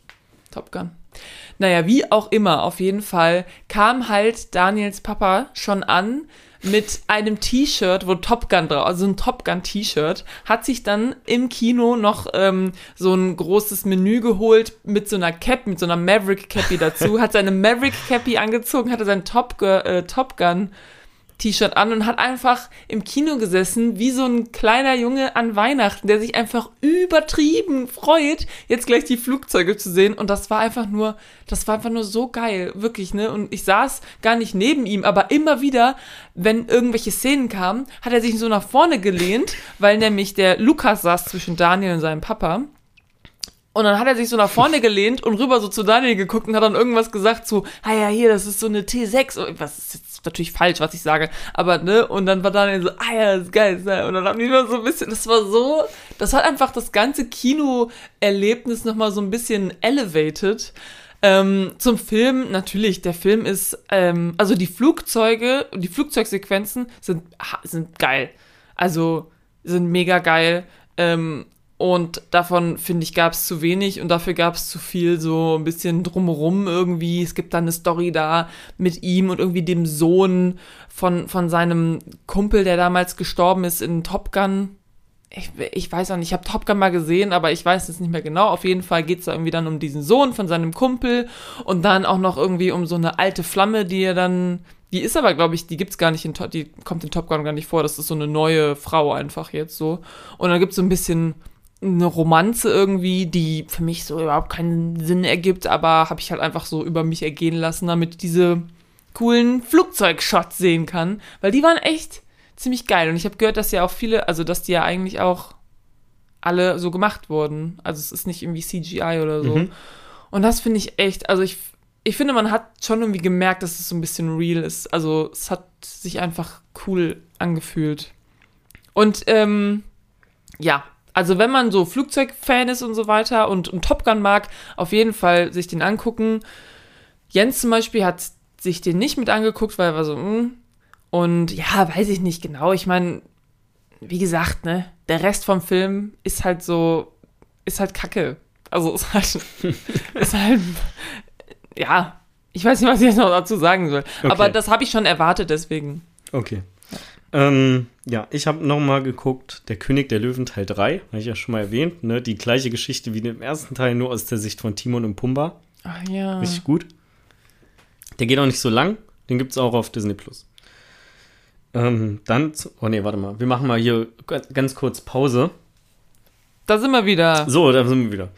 Top Gun. Naja, wie auch immer, auf jeden Fall kam halt Daniels Papa schon an mit einem T-Shirt, wo Top Gun drauf, also ein Top Gun T-Shirt, hat sich dann im Kino noch ähm, so ein großes Menü geholt mit so einer Cap, mit so einer Maverick Cappy dazu, hat seine Maverick Cappy angezogen, hatte sein Top, äh, Top Gun T-Shirt an und hat einfach im Kino gesessen, wie so ein kleiner Junge an Weihnachten, der sich einfach übertrieben freut, jetzt gleich die Flugzeuge zu sehen. Und das war einfach nur, das war einfach nur so geil, wirklich, ne? Und ich saß gar nicht neben ihm, aber immer wieder, wenn irgendwelche Szenen kamen, hat er sich so nach vorne gelehnt, weil nämlich der Lukas saß zwischen Daniel und seinem Papa. Und dann hat er sich so nach vorne gelehnt und rüber so zu Daniel geguckt und hat dann irgendwas gesagt so, ah ja, hier, das ist so eine T6. Was ist jetzt natürlich falsch, was ich sage. Aber, ne, und dann war Daniel so, ah ja, das ist geil. Und dann haben die nur so ein bisschen, das war so, das hat einfach das ganze Kinoerlebnis nochmal so ein bisschen elevated. Ähm, zum Film, natürlich, der Film ist, ähm, also die Flugzeuge, die Flugzeugsequenzen sind, sind geil. Also, sind mega geil. Ähm, und davon, finde ich, gab es zu wenig und dafür gab es zu viel so ein bisschen drumherum irgendwie. Es gibt dann eine Story da mit ihm und irgendwie dem Sohn von, von seinem Kumpel, der damals gestorben ist in Top Gun. Ich, ich weiß auch nicht, ich habe Top Gun mal gesehen, aber ich weiß es nicht mehr genau. Auf jeden Fall geht es da irgendwie dann um diesen Sohn von seinem Kumpel und dann auch noch irgendwie um so eine alte Flamme, die er dann die ist aber, glaube ich, die gibt's gar nicht in die kommt in Top Gun gar nicht vor. Das ist so eine neue Frau einfach jetzt so. Und dann gibt's so ein bisschen eine Romanze irgendwie, die für mich so überhaupt keinen Sinn ergibt, aber habe ich halt einfach so über mich ergehen lassen, damit ich diese coolen Flugzeugshots sehen kann, weil die waren echt ziemlich geil und ich habe gehört, dass ja auch viele, also dass die ja eigentlich auch alle so gemacht wurden. Also es ist nicht irgendwie CGI oder so. Mhm. Und das finde ich echt, also ich ich finde, man hat schon irgendwie gemerkt, dass es so ein bisschen real ist. Also es hat sich einfach cool angefühlt. Und ähm, ja, also wenn man so Flugzeugfan ist und so weiter und, und Top Gun mag, auf jeden Fall sich den angucken. Jens zum Beispiel hat sich den nicht mit angeguckt, weil er war so, mh. Hm. und ja, weiß ich nicht genau. Ich meine, wie gesagt, ne, der Rest vom Film ist halt so, ist halt Kacke. Also ist halt, ist halt, ja, ich weiß nicht, was ich jetzt noch dazu sagen soll. Okay. Aber das habe ich schon erwartet, deswegen. Okay. Ähm, ja, ich habe nochmal geguckt, Der König der Löwen Teil 3, habe ich ja schon mal erwähnt, ne? Die gleiche Geschichte wie im ersten Teil, nur aus der Sicht von Timon und Pumba. Ach ja. Richtig gut. Der geht auch nicht so lang, den gibt es auch auf Disney Plus. Ähm, dann, oh nee, warte mal, wir machen mal hier ganz kurz Pause. Da sind wir wieder. So, da sind wir wieder.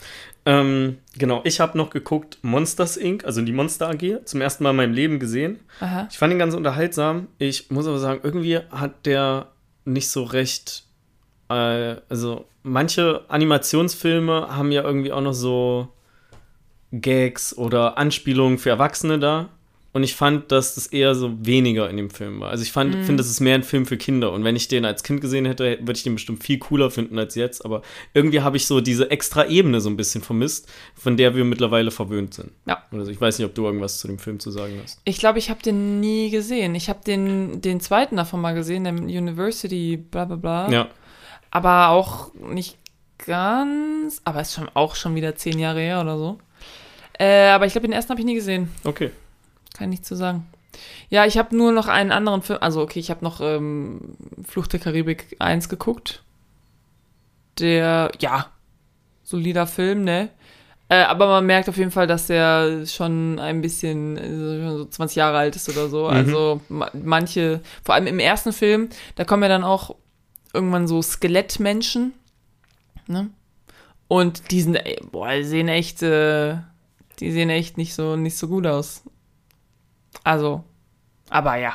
Ähm, genau, ich habe noch geguckt Monsters Inc., also die Monster AG, zum ersten Mal in meinem Leben gesehen. Aha. Ich fand ihn ganz unterhaltsam. Ich muss aber sagen, irgendwie hat der nicht so recht. Äh, also, manche Animationsfilme haben ja irgendwie auch noch so Gags oder Anspielungen für Erwachsene da. Und ich fand, dass das eher so weniger in dem Film war. Also ich fand, mm. finde, das ist mehr ein Film für Kinder. Und wenn ich den als Kind gesehen hätte, würde ich den bestimmt viel cooler finden als jetzt. Aber irgendwie habe ich so diese extra Ebene so ein bisschen vermisst, von der wir mittlerweile verwöhnt sind. Ja. Also ich weiß nicht, ob du irgendwas zu dem Film zu sagen hast. Ich glaube, ich habe den nie gesehen. Ich habe den, den zweiten davon mal gesehen, der University, bla bla bla. Ja. Aber auch nicht ganz. Aber ist schon auch schon wieder zehn Jahre her oder so. Äh, aber ich glaube, den ersten habe ich nie gesehen. Okay. Kann ich nicht zu sagen. Ja, ich habe nur noch einen anderen Film. Also, okay, ich habe noch ähm, Flucht der Karibik 1 geguckt. Der, ja, solider Film, ne? Äh, aber man merkt auf jeden Fall, dass er schon ein bisschen also so 20 Jahre alt ist oder so. Mhm. Also ma manche, vor allem im ersten Film, da kommen ja dann auch irgendwann so Skelettmenschen. Ne? Und die sind, boah, die sehen echt, äh, die sehen echt nicht so, nicht so gut aus. Also, aber ja.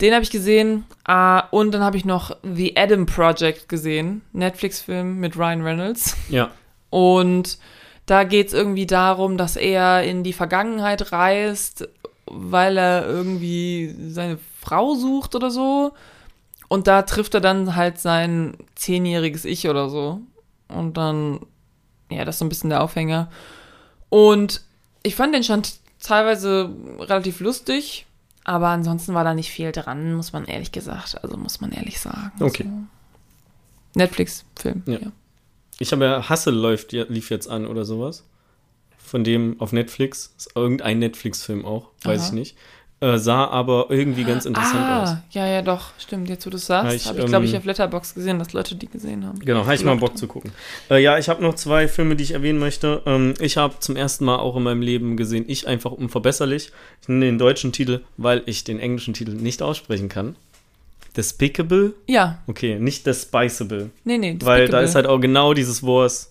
Den habe ich gesehen. Uh, und dann habe ich noch The Adam Project gesehen. Netflix-Film mit Ryan Reynolds. Ja. Und da geht es irgendwie darum, dass er in die Vergangenheit reist, weil er irgendwie seine Frau sucht oder so. Und da trifft er dann halt sein zehnjähriges Ich oder so. Und dann, ja, das ist so ein bisschen der Aufhänger. Und ich fand den schon teilweise relativ lustig, aber ansonsten war da nicht viel dran, muss man ehrlich gesagt, also muss man ehrlich sagen. Okay. So. Netflix-Film, ja. ja. Ich habe ja Hassel läuft, lief jetzt an oder sowas. von dem auf Netflix. Ist irgendein Netflix-Film auch, weiß Aha. ich nicht. Äh, sah aber irgendwie ganz interessant ah, aus. ja, ja, doch, stimmt. Jetzt, wo du es sagst, Ja, ich, habe ich, glaube ich, ähm, auf Letterbox gesehen, dass Leute die gesehen haben. Genau, habe ich mal Bock zu gucken. Äh, ja, ich habe noch zwei Filme, die ich erwähnen möchte. Ähm, ich habe zum ersten Mal auch in meinem Leben gesehen, ich einfach unverbesserlich. Ich nenne den deutschen Titel, weil ich den englischen Titel nicht aussprechen kann. Despicable? Ja, Okay, nicht Despiceable. nee, nee. Weil da Despicable. ist halt auch genau dieses Wort.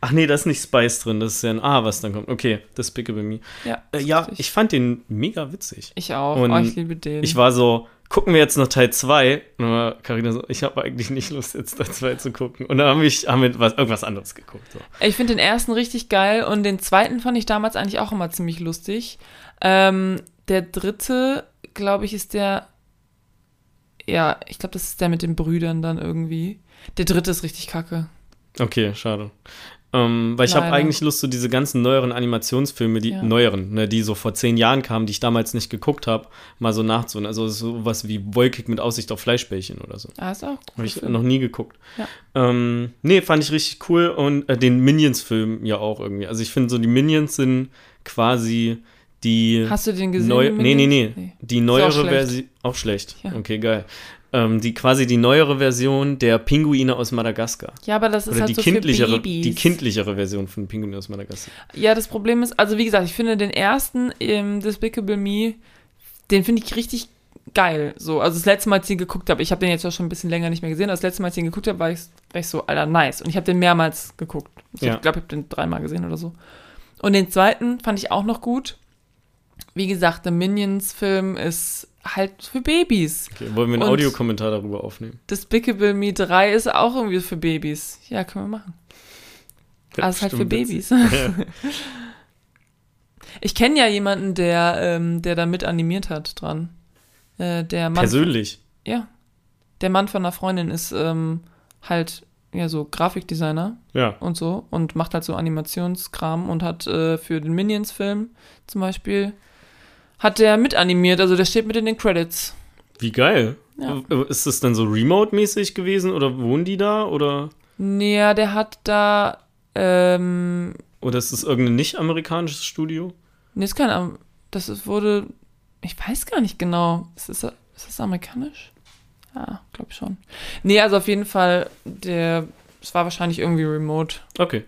Ach nee, da ist nicht Spice drin, das ist ja ein A, was dann kommt. Okay, Despicable Me. Ja, Äh, ja, richtig. ich fand den mega witzig. Ich auch. Und oh, ich liebe den. Ich war so, gucken wir jetzt noch Teil 2? Und dann war Carina so, ich habe eigentlich nicht Lust, jetzt Teil 2 zu gucken. Und dann haben wir, haben wir was, irgendwas anderes geguckt. So. Ich finde den ersten richtig geil und den zweiten fand ich damals eigentlich auch immer ziemlich lustig. Ähm, der dritte, glaube ich, ist der. Ja, ich glaube, das ist der mit den Brüdern dann irgendwie. Der dritte ist richtig kacke. Okay, schade. Ähm, weil ich habe eigentlich Lust, so diese ganzen neueren Animationsfilme, die Ja. neueren, ne, die so vor zehn Jahren kamen, die ich damals nicht geguckt habe, mal so nachzuholen. Also sowas wie Wolkig mit Aussicht auf Fleischbällchen oder so. Ah, ist auch Habe cool. ich noch nie geguckt. Ja. Ähm, nee, fand ich richtig cool und äh, den Minions-Film ja auch irgendwie. Also ich finde so, die Minions sind quasi die Hast du den gesehen? neu den nee, nee, nee, Minions? die neuere. Version auch schlecht. Ja. Okay, geil. Ähm, die quasi die neuere Version der Pinguine aus Madagaskar. Ja, aber das ist Oder halt die so kindlichere, für Babys. die kindlichere Version von Pinguine aus Madagaskar. Ja, das Problem ist, also wie gesagt, ich finde den ersten im Despicable Me, den finde ich richtig geil. So, also das letzte Mal, als ich ihn geguckt habe, ich habe den jetzt auch schon ein bisschen länger nicht mehr gesehen, aber das letzte Mal, als ich ihn geguckt habe, war ich, war ich so, Alter, nice. Und ich habe den mehrmals geguckt. Ich Ja. glaube, ich habe den dreimal gesehen oder so. Und den zweiten fand ich auch noch gut. Wie gesagt, der Minions-Film ist halt für Babys. Okay, wollen wir einen Und- Audiokommentar darüber aufnehmen? Despicable Me 3 ist auch irgendwie für Babys. Ja, können wir machen. Es ist halt für Babys. witzig. Ich kenne ja jemanden, der, ähm, der da mit animiert hat dran. Äh, der Mann, Persönlich. ja, der Mann von einer Freundin ist ähm, halt ja so Grafikdesigner Ja. und so und macht halt so Animationskram und hat äh, für den Minions-Film zum Beispiel hat der mit animiert, also der steht mit in den Credits. Wie geil. Ja. Äh, Ist das dann so remote-mäßig gewesen oder wohnen die da oder, Nee, ja, der hat da ähm, oder ist das irgendein nicht-amerikanisches Studio? nee, ist kein, das ist, wurde, ich weiß gar nicht genau, ist das, ist das amerikanisch? Ja, glaube schon. Nee, also auf jeden Fall, der, es war wahrscheinlich irgendwie remote. Okay.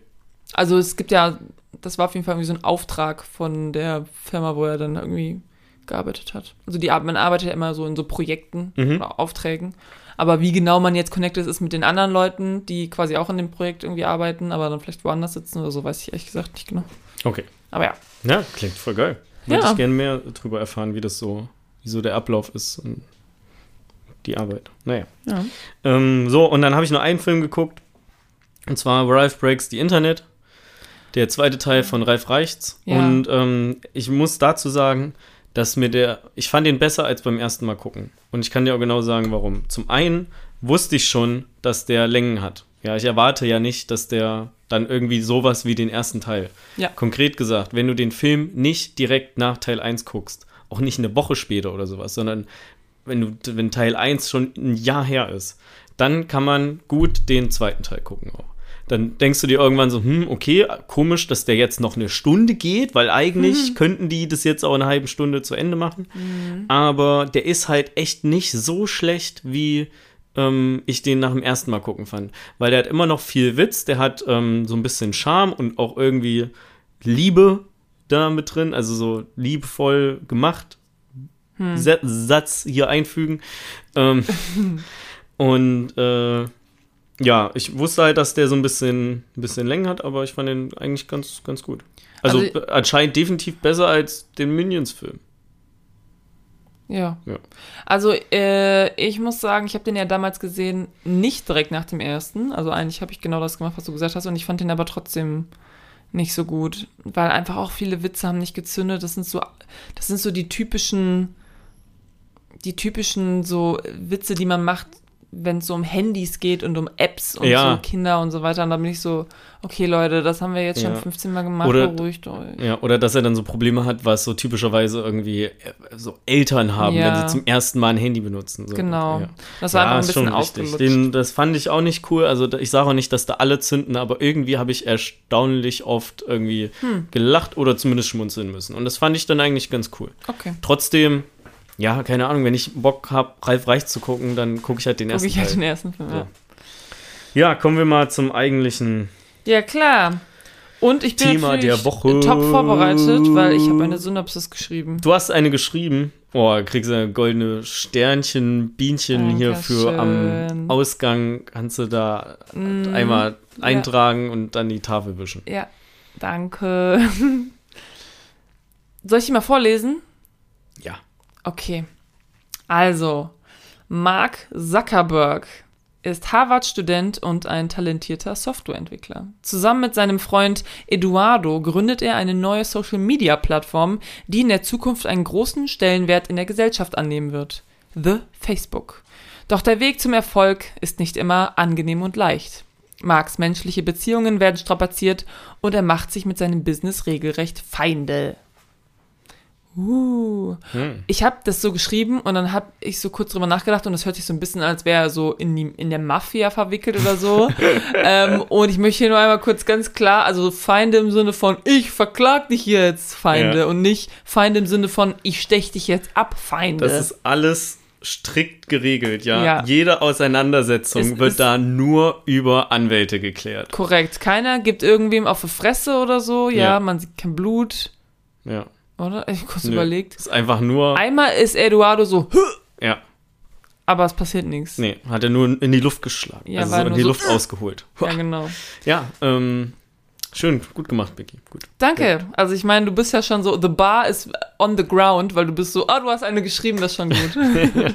Also es gibt ja, das war auf jeden Fall irgendwie so ein Auftrag von der Firma, wo er dann irgendwie gearbeitet hat. Also die, man arbeitet ja immer so in so Projekten Mhm. oder Aufträgen. Aber wie genau man jetzt connected ist mit den anderen Leuten, die quasi auch in dem Projekt irgendwie arbeiten, aber dann vielleicht woanders sitzen oder so, weiß ich ehrlich gesagt nicht genau. Okay. Aber ja. Ja, klingt voll geil. Würde Ja. ich gerne mehr drüber erfahren, wie das so, wie so der Ablauf ist und die Arbeit. Naja. ja. Ähm, so, und dann habe ich nur einen Film geguckt. Und zwar Ralph Breaks the Internet. Der zweite Teil von Ralph Reichts. Ja. Und ähm, ich muss dazu sagen, dass mir der, ich fand den besser als beim ersten Mal gucken. Und ich kann dir auch genau sagen, warum. Zum einen wusste ich schon, dass der Längen hat. Ja, ich erwarte ja nicht, dass der dann irgendwie sowas wie den ersten Teil. Ja. Konkret gesagt, wenn du den Film nicht direkt nach Teil 1 guckst, auch nicht eine Woche später oder sowas, sondern wenn du, wenn Teil 1 schon ein Jahr her ist, dann kann man gut den zweiten Teil gucken auch. Dann denkst du dir irgendwann so, hm, okay, komisch, dass der jetzt noch eine Stunde geht, weil eigentlich könnten die das jetzt auch in einer halben Stunde zu Ende machen. Aber der ist halt echt nicht so schlecht, wie ähm, ich den nach dem ersten Mal gucken fand. Weil der hat immer noch viel Witz, der hat ähm, so ein bisschen Charme und auch irgendwie Liebe da mit drin, also so liebevoll gemacht. Sa- Satz hier einfügen. Ähm, und äh, ja, ich wusste halt, dass der so ein bisschen, ein bisschen Längen hat, aber ich fand den eigentlich ganz, ganz gut. Also, Also- äh, anscheinend definitiv besser als den Minions-Film. Ja. Ja. Also, äh, ich muss sagen, ich habe den ja damals gesehen, nicht direkt nach dem ersten. Also eigentlich habe ich genau das gemacht, was du gesagt hast, und ich fand den aber trotzdem nicht so gut, weil einfach auch viele Witze haben nicht gezündet. Das sind so, das sind so die typischen, die typischen so Witze, die man macht, wenn es so um Handys geht und um Apps und Ja. so Kinder und so weiter. Und da bin ich so, okay, Leute, das haben wir jetzt schon Ja. 15 Mal gemacht, Oder- beruhigt euch. Ja, oder dass er dann so Probleme hat, was so typischerweise irgendwie äh, so Eltern haben, Ja. wenn sie zum ersten Mal ein Handy benutzen. So. Genau. Das war einfach ein bisschen schon ausgelutscht. Den, das fand ich auch nicht cool. Also ich sage auch nicht, dass da alle zünden, aber irgendwie habe ich erstaunlich oft irgendwie Hm. gelacht oder zumindest schmunzeln müssen. Und das fand ich dann eigentlich ganz cool. okay. Trotzdem, ja, keine Ahnung, wenn ich Bock habe, Ralf Reich zu gucken, dann gucke ich halt den Guck ersten ich halt Teil. den ersten Film. Ja. Ja, kommen wir mal zum eigentlichen. ja, klar. Und ich bin Thema der Woche. top vorbereitet, weil ich habe eine Synopsis geschrieben. Du hast eine geschrieben. Oh, kriegst du goldene Sternchen, Bienchen hier für am Dankeschön. Ausgang. Kannst du da Mm, einmal ja. eintragen und dann die Tafel wischen. Ja, danke. Soll ich die mal vorlesen? Ja. Okay. Also, Mark Zuckerberg ist Harvard-Student und ein talentierter Softwareentwickler. Zusammen mit seinem Freund Eduardo gründet er eine neue Social-Media-Plattform, die in der Zukunft einen großen Stellenwert in der Gesellschaft annehmen wird. The Facebook. Doch der Weg zum Erfolg ist nicht immer angenehm und leicht. Marks menschliche Beziehungen werden strapaziert und er macht sich mit seinem Business regelrecht Feinde. Uh. Hm. Ich habe das so geschrieben und dann habe ich so kurz drüber nachgedacht und das hört sich so ein bisschen an, als wäre er so in, die, in der Mafia verwickelt oder so. ähm, und ich möchte hier nur einmal kurz ganz klar, also Feinde im Sinne von ich verklag dich jetzt, Feinde, Ja. und nicht Feinde im Sinne von ich stech dich jetzt ab, Feinde. Das ist alles strikt geregelt, ja. Ja. Jede Auseinandersetzung Es wird ist- da nur über Anwälte geklärt. Korrekt. Keiner gibt irgendwem auf die Fresse oder so. Ja, Ja. man sieht kein Blut, Ja. Oder? Ich hab kurz Nö. überlegt. Ist einfach nur. Einmal ist Eduardo so, Ja. aber es passiert nichts. Nee, hat er nur in die Luft geschlagen. Ja, also so in die so- Luft ausgeholt. Ja, genau. Ja, ähm, schön, gut gemacht, Becky. Gut. Danke. Also ich meine, du bist ja schon so, the bar is on the ground, weil du bist so, ah, du hast eine geschrieben, das ist schon gut.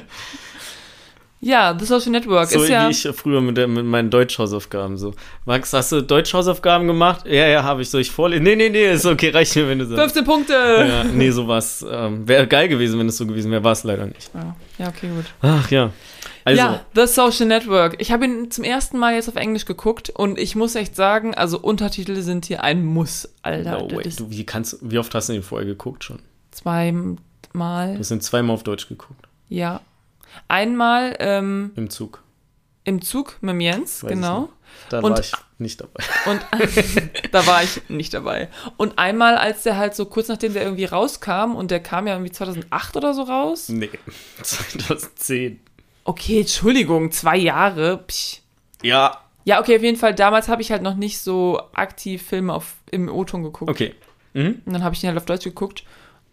ja, The Social Network So ist ja. wie ich früher mit, der, mit meinen Deutschhausaufgaben so. Max, hast du Deutschhausaufgaben gemacht? Ja, ja, habe ich. Soll ich vorlesen? Nee, nee, nee, ist okay, reicht mir, wenn du sagst. 15 Punkte! Ja, nee, sowas. Ähm, wäre geil gewesen, wenn es so gewesen wäre, war es leider nicht. Ja, ja okay, gut. Ach ja. Also, ja, The Social Network. Ich habe ihn zum ersten Mal jetzt auf Englisch geguckt und ich muss echt sagen, also Untertitel sind hier ein Muss, Alter. no way. Du, wie, kannst, wie oft hast du den vorher geguckt schon? zweimal, Du hast den zweimal auf Deutsch geguckt. ja. Einmal ähm, Im Zug. im Zug mit Jens, Weiß genau. Da war ich nicht dabei. Und da war ich nicht dabei. Und einmal, als der halt so kurz nachdem der irgendwie rauskam, und der kam ja irgendwie 2008 oder so raus. Nee. 2010. Okay, Entschuldigung, zwei Jahre. Psch. Ja. Ja, okay, auf jeden Fall. Damals habe ich halt noch nicht so aktiv Filme auf, im O-Ton geguckt. Okay. Mhm. Und dann habe ich ihn halt auf Deutsch geguckt.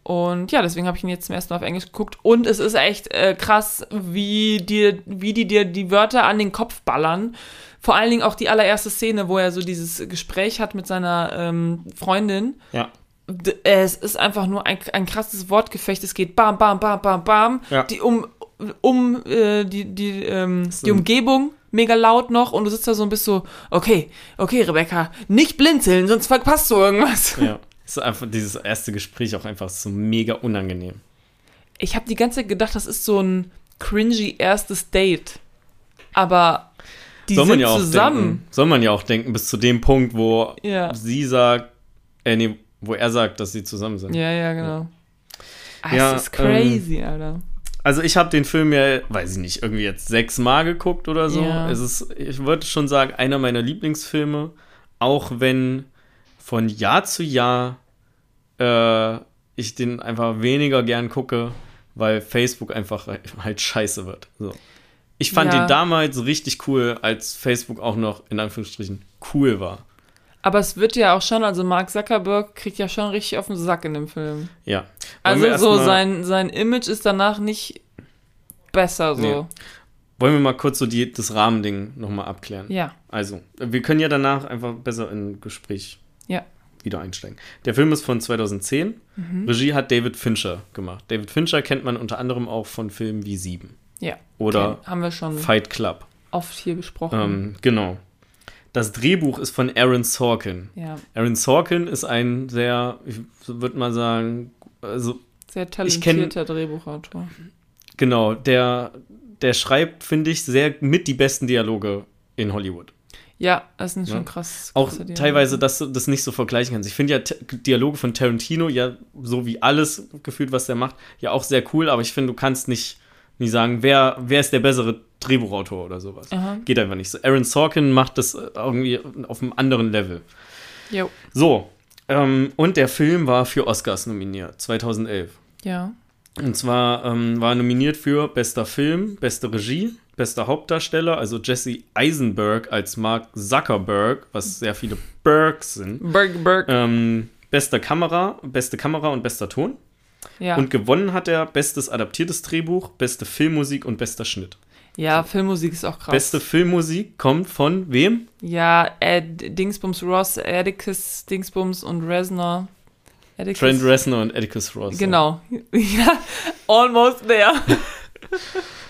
Und ja, deswegen habe ich ihn jetzt zum ersten Mal auf Englisch geguckt. Und es ist echt äh, krass, wie, dir, wie die dir die Wörter an den Kopf ballern. Vor allen Dingen auch die allererste Szene, wo er so dieses Gespräch hat mit seiner ähm, Freundin. Ja. Es ist einfach nur ein, ein krasses Wortgefecht. Es geht bam, bam, bam, bam, bam. Ja. Die um, um äh, die, die, ähm, So. die Umgebung mega laut noch und du sitzt da so und bist so, okay, okay, Rebecca, nicht blinzeln, sonst verpasst du irgendwas. Ja. Ist einfach dieses erste Gespräch auch einfach so mega unangenehm. Ich habe die ganze Zeit gedacht, das ist so ein cringy erstes Date. Aber die soll sind ja zusammen. denken. Soll man ja auch denken, bis zu dem Punkt, wo Ja. sie sagt, äh, nee, wo er sagt, dass sie zusammen sind. Ja, ja, genau. Ah, Ja, es ist crazy, Alter. Also ich habe den Film ja, weiß ich nicht, irgendwie jetzt sechsmal geguckt oder so. Ja. Es ist, ich würde schon sagen, einer meiner Lieblingsfilme, auch wenn von Jahr zu Jahr äh, ich den einfach weniger gern gucke, weil Facebook einfach halt scheiße wird. So. Ich fand Ja. den damals richtig cool, als Facebook auch noch in Anführungsstrichen cool war. Aber es wird ja auch schon, also Mark Zuckerberg kriegt ja schon richtig auf den Sack in dem Film. Ja. Wollen Also so sein, sein Image ist danach nicht besser so. Nee. Wollen wir mal kurz so die, das Rahmending nochmal abklären? Ja. Also, wir können ja danach einfach besser in Gespräch Ja. wieder einsteigen. Der Film ist von 2010. Mhm. Regie hat David Fincher gemacht. David Fincher kennt man unter anderem auch von Filmen wie Sieben Ja. oder Okay, haben wir schon Fight Club. oft hier besprochen. Ähm, genau. Das Drehbuch ist von Aaron Sorkin. ja. Aaron Sorkin ist ein sehr, ich würde mal sagen, also Sehr Ich kenn- talentierter Drehbuchautor. genau, der der schreibt, finde ich, sehr mit die besten Dialoge in Hollywood. Ja, das sind schon Ja. krass. Auch Dialoge. teilweise, dass du das nicht so vergleichen kannst. Ich finde ja Dialoge von Tarantino, ja, so wie alles gefühlt, was der macht, ja auch sehr cool, aber ich finde, du kannst nicht, nie sagen, wer, wer ist der bessere Drehbuchautor oder sowas. Aha. Geht einfach nicht so. Aaron Sorkin macht das äh, irgendwie auf einem anderen Level. Jo. So, ähm, und der Film war für Oscars nominiert, 2011. Ja. Und zwar ähm, war er nominiert für bester Film, beste Regie, bester Hauptdarsteller, also Jesse Eisenberg als Mark Zuckerberg, was sehr viele Bergs sind. Berg, Berg. Ähm, beste Kamera, beste Kamera und bester Ton. ja. Und gewonnen hat er bestes adaptiertes Drehbuch, beste Filmmusik und bester Schnitt. ja, Filmmusik ist auch krass. Beste Filmmusik kommt von wem? Ja, Ed, Dingsbums Ross, Atticus Dingsbums und Reznor. Atticus. Trent Reznor und Atticus Ross. Genau. Ja, almost there.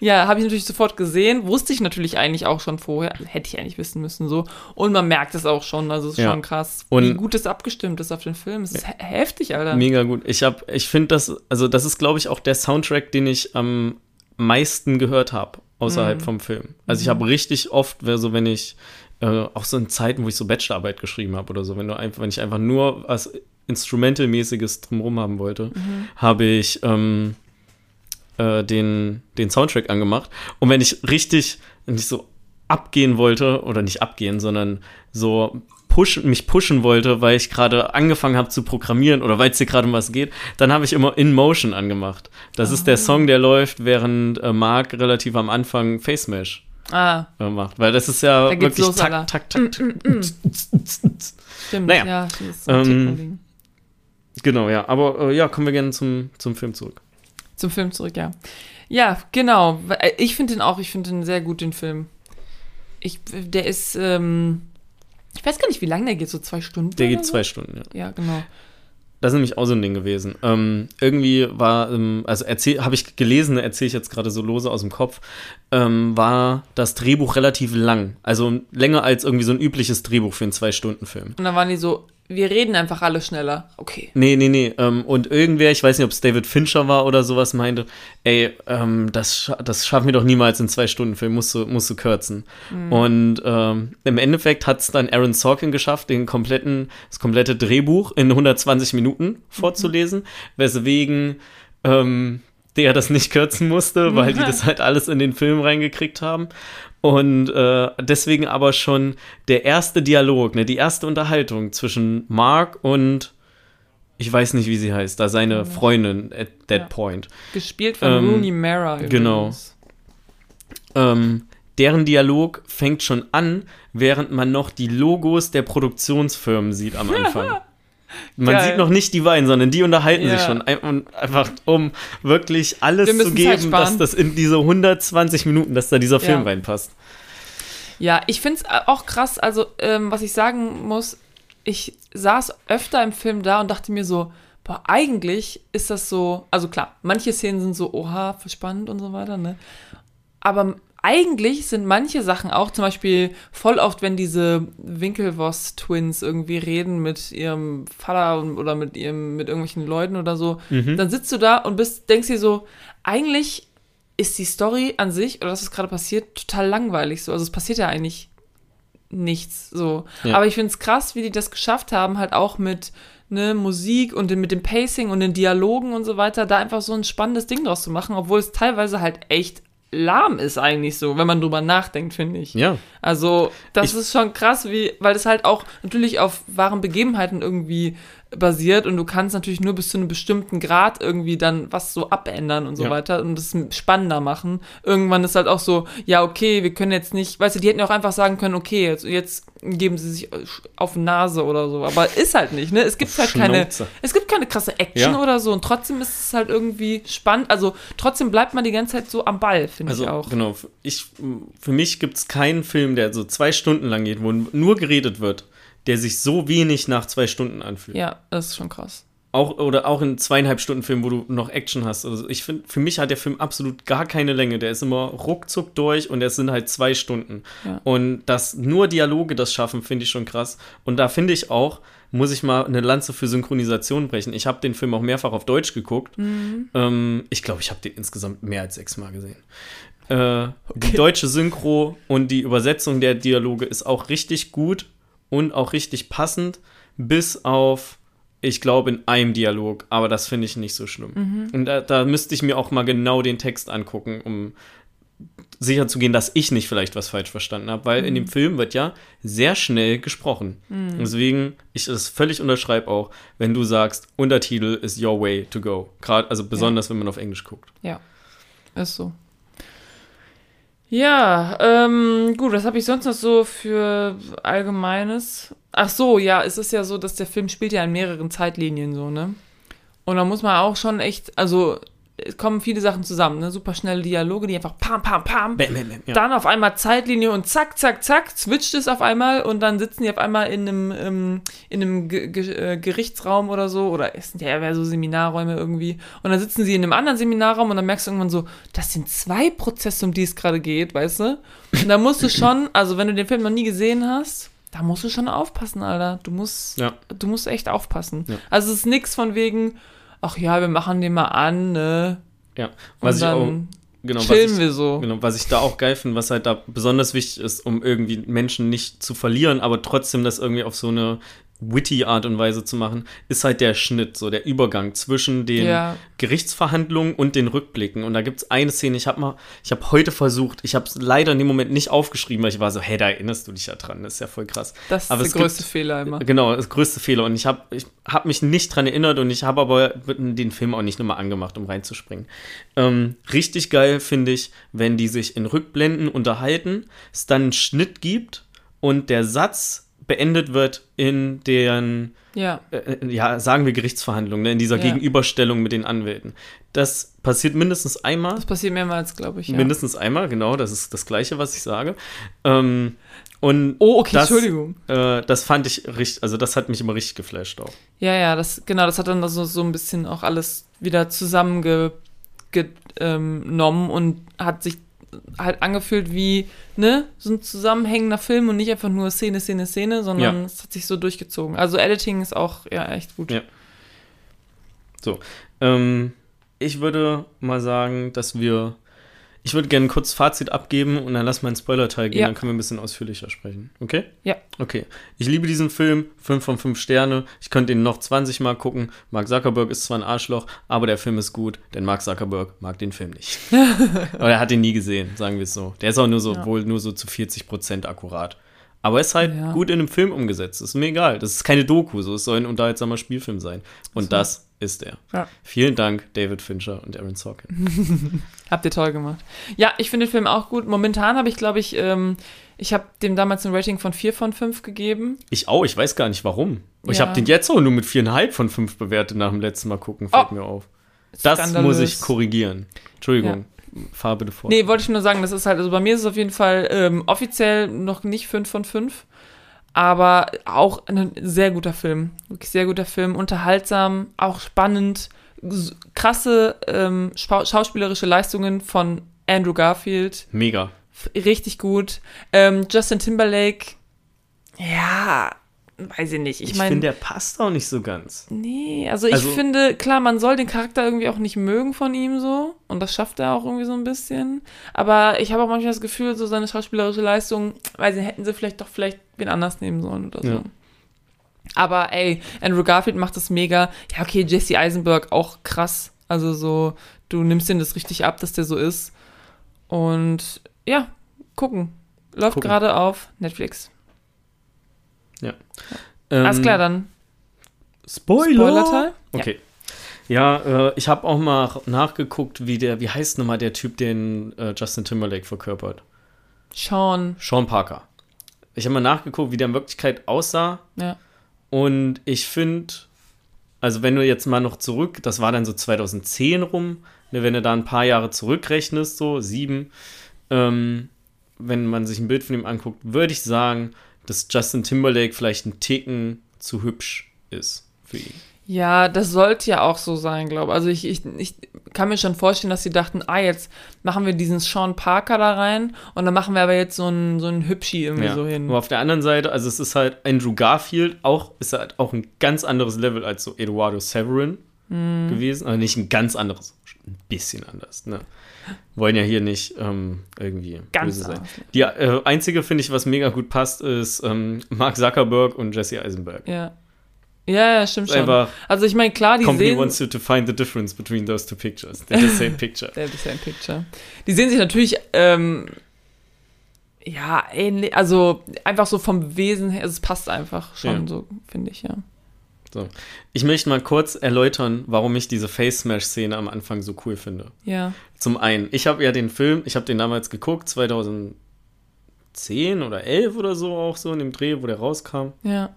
ja, habe ich natürlich sofort gesehen. Wusste ich natürlich eigentlich auch schon vorher. Hätte ich eigentlich wissen müssen so. Und man merkt es auch schon. Also es ist Ja. schon krass, Und- wie gut es abgestimmt ist auf den Film. Es ist he- heftig, Alter. Mega gut. Ich habe, ich finde das, also das ist, glaube ich, auch der Soundtrack, den ich am meisten gehört habe außerhalb Mhm. vom Film. Also ich habe richtig oft, so wenn ich äh, auch so in Zeiten, wo ich so Bachelorarbeit geschrieben habe oder so, wenn du einfach, wenn ich einfach nur was Instrumentalmäßiges drumherum haben wollte, habe ich ähm, äh, den, den Soundtrack angemacht. Und wenn ich richtig, wenn ich so abgehen wollte, oder nicht abgehen, sondern so pushen, mich pushen wollte, weil ich gerade angefangen habe zu programmieren oder weil es hier gerade um was geht, dann habe ich immer In Motion angemacht. Das ist der Song, der läuft, während äh, Mark relativ am Anfang Face Mesh Ah, äh, macht. Weil das ist ja Da wirklich los, Alter. tak, tak, tak. stimmt. Naja. Ja, das ist so Ähm. Genau, ja. Aber äh, ja, kommen wir gerne zum, zum Film zurück. Zum Film zurück, ja. Ja, genau. Ich finde den auch, ich finde den sehr gut, den Film. Ich, der ist, ähm, ich weiß gar nicht, wie lange der geht, so zwei Stunden. Der geht so? zwei Stunden, ja. Ja, genau. Das ist nämlich auch so ein Ding gewesen. Ähm, irgendwie war, ähm, also habe ich gelesen, erzähle ich jetzt gerade so lose aus dem Kopf, ähm, war das Drehbuch relativ lang. Also länger als irgendwie so ein übliches Drehbuch für einen Zwei-Stunden-Film. Und dann waren die so, wir reden einfach alle schneller. Okay. Nee, nee, nee. Ähm, und irgendwer, ich weiß nicht, ob es David Fincher war oder sowas, meinte, ey, ähm, das, das schaffen wir doch niemals in zwei Stunden Film, musst du, musst du kürzen. Und ähm, im Endeffekt hat es dann Aaron Sorkin geschafft, den kompletten, das komplette Drehbuch in 120 Minuten vorzulesen, weswegen ähm, der das nicht kürzen musste, weil die das halt alles in den Film reingekriegt haben. Und äh, deswegen aber schon der erste Dialog, ne, die erste Unterhaltung zwischen Mark und ich weiß nicht, wie sie heißt, da seine Freundin at that Ja. point. Gespielt von Ähm, Rooney Mara. Übrigens. genau. Ähm, deren Dialog fängt schon an, während man noch die Logos der Produktionsfirmen sieht am Anfang. Man Geil. sieht noch nicht die beiden, sondern die unterhalten Ja. sich schon. Und einfach, um wirklich alles Wir zu müssen geben, dass das in diese 120 Minuten, dass da dieser Film Ja. reinpasst. Ja, ich finde es auch krass. Also, ähm, was ich sagen muss, ich saß öfter im Film da und dachte mir so, boah, eigentlich ist das so, also klar, manche Szenen sind so, oha, spannend und so weiter, ne? Aber eigentlich sind manche Sachen auch, zum Beispiel voll oft, wenn diese Winkelvoss-Twins irgendwie reden mit ihrem Vater oder mit ihrem, mit irgendwelchen Leuten oder so, dann sitzt du da und bist, denkst dir so, eigentlich ist die Story an sich oder das, was gerade passiert, total langweilig so. Also es passiert ja eigentlich nichts so. Ja. Aber ich finde es krass, wie die das geschafft haben, halt auch mit ne, Musik und den, mit dem Pacing und den Dialogen und so weiter, da einfach so ein spannendes Ding draus zu machen, obwohl es teilweise halt echt lahm ist eigentlich so, wenn man drüber nachdenkt, finde ich. Ja. Also, das Ich- ist schon krass, wie, weil das halt auch natürlich auf wahren Begebenheiten irgendwie basiert und du kannst natürlich nur bis zu einem bestimmten Grad irgendwie dann was so abändern und so Ja. weiter und das spannender machen. Irgendwann ist halt auch so, ja, okay, wir können jetzt nicht, weißt du, die hätten auch einfach sagen können, okay, jetzt, jetzt geben sie sich auf die Nase oder so, aber ist halt nicht, ne? Es gibt Auf halt keine, es gibt keine krasse Action Ja. oder so und trotzdem ist es halt irgendwie spannend, also trotzdem bleibt man die ganze Zeit so am Ball, finde Also ich auch. genau, ich, für mich gibt es keinen Film, der so zwei Stunden lang geht, wo nur geredet wird, der sich so wenig nach zwei Stunden anfühlt. Ja, das ist schon krass. auch, oder auch in zweieinhalb Stunden Film, wo du noch Action hast. Also ich finde, für mich hat der Film absolut gar keine Länge. Der ist immer ruckzuck durch und es sind halt zwei Stunden. Ja. Und dass nur Dialoge das schaffen, finde ich schon krass. Und da finde ich auch, muss ich mal eine Lanze für Synchronisation brechen. Ich habe den Film auch mehrfach auf Deutsch geguckt. Ähm, ich glaube, ich habe den insgesamt mehr als sechsmal gesehen. Äh, Die deutsche Synchro und die Übersetzung der Dialoge ist auch richtig gut und auch richtig passend, bis auf, ich glaube, in einem Dialog, aber das finde ich nicht so schlimm. Und da, da müsste ich mir auch mal genau den Text angucken, um sicher zu gehen, dass ich nicht vielleicht was falsch verstanden habe, weil in dem Film wird ja sehr schnell gesprochen. Deswegen, ich das völlig unterschreibe auch, wenn du sagst, Untertitel ist your way to go. Gerade, also besonders, wenn man auf Englisch guckt. Ja, ist so. Ja, ähm, gut, was habe ich sonst noch so für Allgemeines? Ach so, ja, es ist ja so, dass der Film spielt ja in mehreren Zeitlinien so, ne? Und da muss man auch schon echt, also es kommen viele Sachen zusammen, ne? Super schnelle Dialoge, die einfach pam, pam, pam. Bam, bam, bam, ja. Dann auf einmal Zeitlinie und zack, zack, zack, switcht es auf einmal und dann sitzen die auf einmal in einem, ähm, in einem Ge Ge äh, Gerichtsraum oder so, oder es sind ja eher so Seminarräume irgendwie. Und dann sitzen sie in einem anderen Seminarraum und dann merkst du irgendwann so, das sind zwei Prozesse, um die es gerade geht, weißt du? Und da musst du schon, also wenn du den Film noch nie gesehen hast, da musst du schon aufpassen, Alter. Du musst, Ja. du musst echt aufpassen. Ja. Also es ist nix von wegen, ach ja, wir machen den mal an, ne? Ja, Und was ich auch, dann genau, chillen ich, wir so. Genau, was ich da auch geil finde, was halt da besonders wichtig ist, um irgendwie Menschen nicht zu verlieren, aber trotzdem das irgendwie auf so eine witty Art und Weise zu machen, ist halt der Schnitt, so der Übergang zwischen den Ja. Gerichtsverhandlungen und den Rückblicken. Und da gibt es eine Szene, ich habe mal, ich habe heute versucht, ich habe es leider in dem Moment nicht aufgeschrieben, weil ich war so, hey, da erinnerst du dich ja dran, das ist ja voll krass. Das ist Aber der es gibt- größte Fehler immer. Genau, das größte Fehler. Und ich habe ich hab mich nicht dran erinnert und ich habe aber den Film auch nicht nochmal angemacht, um reinzuspringen. Ähm, richtig geil finde ich, wenn die sich in Rückblenden unterhalten, es dann einen Schnitt gibt und der Satz beendet wird in deren, Ja. äh, ja, sagen wir Gerichtsverhandlungen, ne, in dieser Ja. Gegenüberstellung mit den Anwälten. Das passiert mindestens einmal. Das passiert mehrmals, glaube ich. Ja. Mindestens einmal, genau, das ist das Gleiche, was ich sage. Ähm, und Oh, okay, das, Entschuldigung. Äh, das fand ich richtig, also das hat mich immer richtig geflasht auch. Ja, ja, das, genau, das hat dann so, so ein bisschen auch alles wieder zusammengenommen ähm, und hat sich halt angefühlt wie, ne, so ein zusammenhängender Film und nicht einfach nur Szene, Szene, Szene, sondern Ja. es hat sich so durchgezogen. Also Editing ist auch, ja, echt gut. Ja. So, ähm, ich würde mal sagen, dass wir, ich würde gerne ein kurzes Fazit abgeben und dann lass mal in den Spoiler-Teil gehen, Ja. dann können wir ein bisschen ausführlicher sprechen. Okay? Ja. Okay. Ich liebe diesen Film, 5 von 5 Sterne. Ich könnte ihn noch 20 Mal gucken. Mark Zuckerberg ist zwar ein Arschloch, aber der Film ist gut, denn Mark Zuckerberg mag den Film nicht. Oder er hat ihn nie gesehen, sagen wir es so. Der ist auch nur so, Ja. wohl nur so zu 40 Prozent akkurat. Aber ist halt Ja. gut in einem Film umgesetzt. Ist mir egal. Das ist keine Doku, so. Es soll ein unterhaltsamer Spielfilm sein. Und So. das ist er. Ja. Vielen Dank, David Fincher und Aaron Sorkin. Habt ihr toll gemacht. Ja, ich finde den Film auch gut. Momentan habe ich, glaube ich, ähm, ich habe dem damals ein Rating von 4 von 5 gegeben. Ich auch, ich weiß gar nicht warum. Ich Ja. habe den jetzt auch nur mit viereinhalb von fünf bewertet nach dem letzten Mal gucken, fällt Oh. mir auf. Das Skandalös. muss ich korrigieren. Entschuldigung, fahr bitte fort. Nee, wollte ich nur sagen, das ist halt, also bei mir ist es auf jeden Fall ähm, offiziell noch nicht 5 von 5, aber auch ein sehr guter Film. Wirklich sehr guter Film, unterhaltsam, auch spannend, krasse ähm, schau schauspielerische Leistungen von Andrew Garfield, Mega. Richtig gut. Ähm, Justin Timberlake, ja, weiß ich nicht. Ich, Ich, finde, der passt auch nicht so ganz. Nee, also ich Also- finde, klar, man soll den Charakter irgendwie auch nicht mögen von ihm so. Und das schafft er auch irgendwie so ein bisschen. Aber ich habe auch manchmal das Gefühl, so seine schauspielerische Leistung, weiß nicht, hätten sie vielleicht doch vielleicht wen anders nehmen sollen oder so. Ja. Aber ey, Andrew Garfield macht das mega. Ja, okay, Jesse Eisenberg auch krass. Also so, du nimmst den das richtig ab, dass der so ist. Und ja, gucken. Läuft gerade auf Netflix. Ähm, Alles klar, dann Spoiler. Spoilerteil. Ja. Okay. Ja, äh, ich habe auch mal nachgeguckt, wie der, wie heißt nochmal der Typ, den äh, Justin Timberlake verkörpert? Sean, Sean Parker. Ich habe mal nachgeguckt, wie der in Wirklichkeit aussah. ja. Und ich finde, also wenn du jetzt mal noch zurück, das war dann so 2010 rum, ne, wenn du da ein paar Jahre zurückrechnest, so sieben, ähm, wenn man sich ein Bild von ihm anguckt, würde ich sagen, dass Justin Timberlake vielleicht ein Ticken zu hübsch ist für ihn. Ja, das sollte ja auch so sein, glaube ich. Also ich, ich, ich kann mir schon vorstellen, dass sie dachten, ah, jetzt machen wir diesen Sean Parker da rein und dann machen wir aber jetzt so einen, so einen Hübschi irgendwie Ja. so hin. Aber auf der anderen Seite, also es ist halt Andrew Garfield auch, ist halt auch ein ganz anderes Level als so Eduardo Severin Mhm. gewesen. Also nicht ein ganz anderes, ein bisschen anders, ne? Wollen ja hier nicht ähm, irgendwie Ganz böse sein. anders. Die äh, einzige, finde ich, was mega gut passt, ist ähm, Mark Zuckerberg und Jesse Eisenberg. Ja. Ja, ja, stimmt schon. einfach, Also ich meine, klar, die Company sehen... wants you to find the difference between those two pictures. They're the same picture. Ist ja ein Picture. Die sehen sich natürlich, ähm, ja, ähnlich, also einfach so vom Wesen her, es passt einfach schon Ja. so, finde ich, ja. So. Ich möchte mal kurz erläutern, warum ich diese Face Smash Szene am Anfang so cool finde. Ja. Zum einen, ich habe ja den Film, ich habe den damals geguckt, 2010 oder 11 oder so auch so in dem Dreh, wo der rauskam. Ja.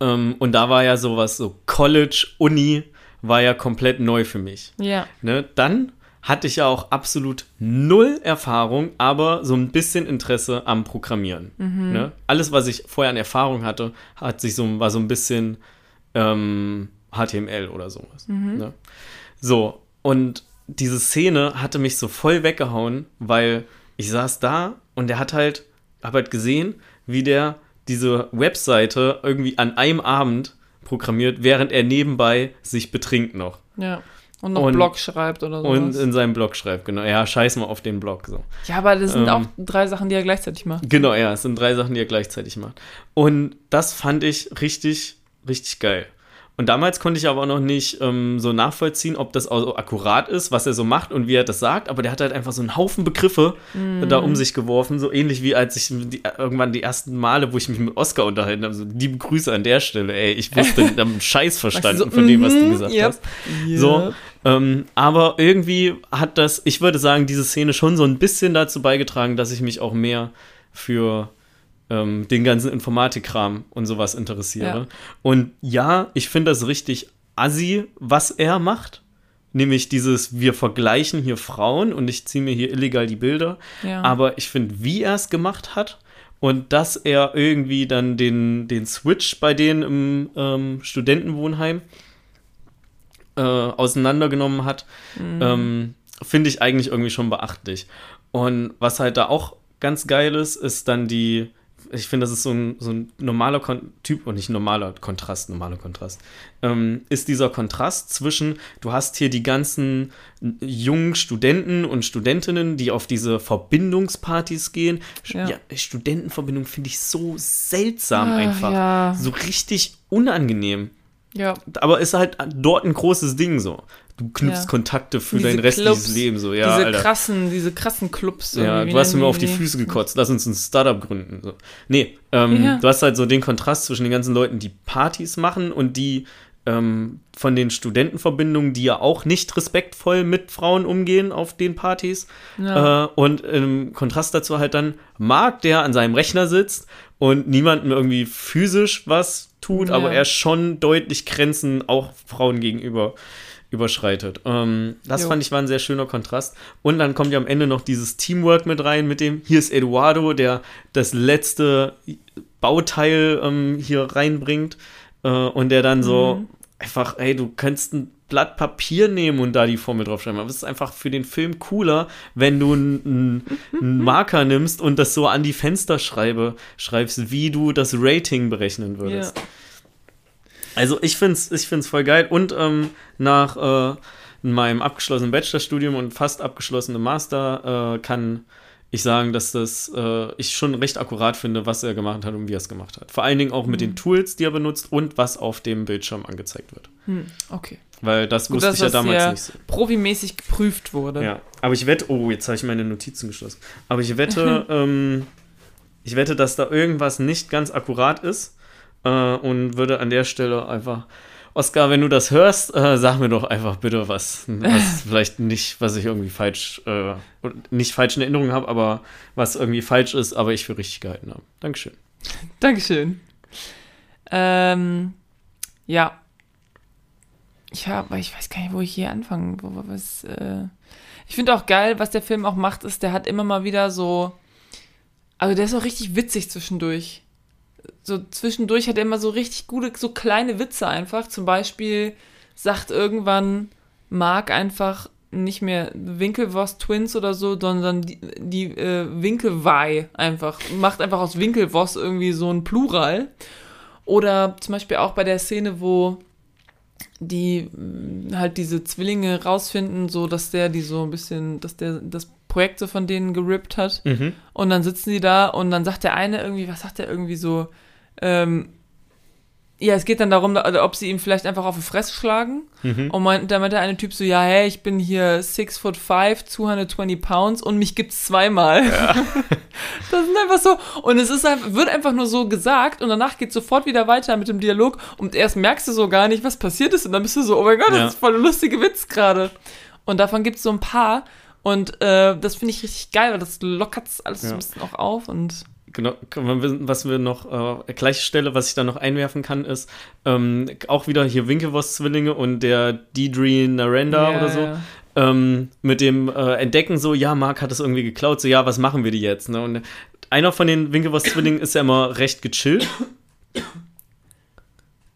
Ähm, und da war ja sowas, so College, Uni, war ja komplett neu für mich. Ja. Ne? Dann hatte ich ja auch absolut null Erfahrung, aber so ein bisschen Interesse am Programmieren. Ne? Alles, was ich vorher an Erfahrung hatte, hat sich so, war so ein bisschen ähm, HTML oder sowas. Ne? So, und diese Szene hatte mich so voll weggehauen, weil ich saß da und der hat halt, hab halt gesehen, wie der diese Webseite irgendwie an einem Abend programmiert, während er nebenbei sich betrinkt noch. Ja. Und noch Und- Blog schreibt oder so. Und in seinem Blog schreibt, genau. Ja, scheiß mal auf den Blog. So. ja, aber das sind ähm, auch drei Sachen, die er gleichzeitig macht. Genau, ja, es sind drei Sachen, die er gleichzeitig macht. Und das fand ich richtig, richtig geil. Und damals konnte ich aber auch noch nicht ähm, so nachvollziehen, ob das auch so akkurat ist, was er so macht und wie er das sagt. Aber der hat halt einfach so einen Haufen Begriffe da um sich geworfen, so ähnlich wie als ich die, irgendwann die ersten Male, wo ich mich mit Oscar unterhalten habe. So liebe Grüße an der Stelle, ey. Ich wusste, ich habe einen Scheiß verstanden so, von dem, was du mhm, gesagt yep. hast. So, ähm, aber irgendwie hat das, ich würde sagen, diese Szene schon so ein bisschen dazu beigetragen, dass ich mich auch mehr für ähm, den ganzen Informatikkram und sowas interessiere. Ja. Und ja, ich finde das richtig assi, was er macht. Nämlich dieses, wir vergleichen hier Frauen und ich ziehe mir hier illegal die Bilder. Ja. Aber ich finde, wie er es gemacht hat und dass er irgendwie dann den, den Switch bei denen im ähm, Studentenwohnheim äh, auseinandergenommen hat, ähm, finde ich eigentlich irgendwie schon beachtlich. Und was halt da auch ganz geil ist, ist dann die, ich finde, das ist so ein, so ein normaler Kon Typ und nicht normaler Kontrast, normaler Kontrast, ähm, ist dieser Kontrast zwischen, du hast hier die ganzen jungen Studenten und Studentinnen, die auf diese Verbindungspartys gehen. Ja. Ja, Studentenverbindung finde ich so seltsam Ah, einfach. ja. So richtig unangenehm. Ja. Aber ist halt dort ein großes Ding so. Du knüpfst Ja. Kontakte für Diese dein restliches Clubs, Leben so. Ja, diese Alter. krassen, diese krassen Clubs. Ja, du hast mir nennen auf die Füße gekotzt. Lass uns ein Startup gründen. So. Nee, ähm, Ja. du hast halt so den Kontrast zwischen den ganzen Leuten, die Partys machen und die ähm, von den Studentenverbindungen, die ja auch nicht respektvoll mit Frauen umgehen auf den Partys. Ja. Äh, und im Kontrast dazu halt dann Marc, der an seinem Rechner sitzt und niemandem irgendwie physisch was tut, Ja. aber er schon deutlich Grenzen auch Frauen gegenüber überschreitet. Ähm, das Jo. fand ich war ein sehr schöner Kontrast. Und dann kommt ja am Ende noch dieses Teamwork mit rein, mit dem, hier ist Eduardo, der das letzte Bauteil ähm, hier reinbringt äh, und der dann so Mhm. einfach, ey, du kannst ein Blatt Papier nehmen und da die Formel draufschreiben. Aber es ist einfach für den Film cooler, wenn du einen Marker nimmst und das so an die Fensterschreibe schreibst, wie du das Rating berechnen würdest. Ja. Also ich finde es ich find's voll geil. Und ähm, nach äh, meinem abgeschlossenen Bachelorstudium und fast abgeschlossenen Master äh, kann ich sagen, dass das äh, ich schon recht akkurat finde, was er gemacht hat und wie er es gemacht hat. Vor allen Dingen auch mit den Tools, die er benutzt und was auf dem Bildschirm angezeigt wird. Hm, okay. Weil das Gut, wusste ich ja damals sehr nicht so. profimäßig geprüft wurde. Ja, aber ich wette, oh, jetzt habe ich meine Notizen geschlossen. Aber ich wette, ähm, ich wette, dass da irgendwas nicht ganz akkurat ist äh, und würde an der Stelle einfach, Oskar, wenn du das hörst, äh, sag mir doch einfach bitte was, was vielleicht nicht, was ich irgendwie falsch, äh, nicht falsch in Erinnerung habe, aber was irgendwie falsch ist, aber ich für richtig gehalten habe. Dankeschön. Dankeschön. Ähm, ja. Ja, aber ich weiß gar nicht, wo ich hier anfangen. Wo- was, äh ich finde auch geil, was der Film auch macht, ist, der hat immer mal wieder so. Also der ist auch richtig witzig zwischendurch. so zwischendurch hat er immer so richtig gute, so kleine Witze einfach. Zum Beispiel sagt irgendwann Mark einfach nicht mehr Winkelwurst Twins oder so, sondern die, die äh, Winkelwei einfach. Macht einfach aus Winkelwurst irgendwie so ein Plural. Oder zum Beispiel auch bei der Szene, wo die mh, halt diese Zwillinge rausfinden, so dass der die so ein bisschen, dass der das Projekt so von denen gerippt hat. Mhm. Und dann sitzen die da und dann sagt der eine irgendwie, was sagt der irgendwie so, ähm, ja, es geht dann darum, da- ob sie ihm vielleicht einfach auf die Fresse schlagen. Mhm. Und meint, da meint der eine Typ so, ja, hey, ich bin hier 6 foot 5, 220 pounds und mich gibt's zweimal. das sind einfach so, und es ist einfach, wird einfach nur so gesagt und danach geht sofort wieder weiter mit dem Dialog und erst merkst du so gar nicht, was passiert ist und dann bist du so, oh mein Gott, das Ja. ist voll ein lustiger Witz gerade. Und davon gibt's so ein paar und äh, das finde ich richtig geil, weil das lockert's alles so Ja. ein bisschen auch auf und Genau, was wir noch, äh, gleiche Stelle, was ich da noch einwerfen kann, ist ähm, auch wieder hier Winklevoss-Zwillinge und der Deidre Narenda Ja, oder so. ja. Ähm, mit dem äh, Entdecken so, ja, Mark hat es irgendwie geklaut, so, ja, was machen wir die jetzt? Ne? Und einer von den Winklevoss-Zwillingen ist ja immer recht gechillt.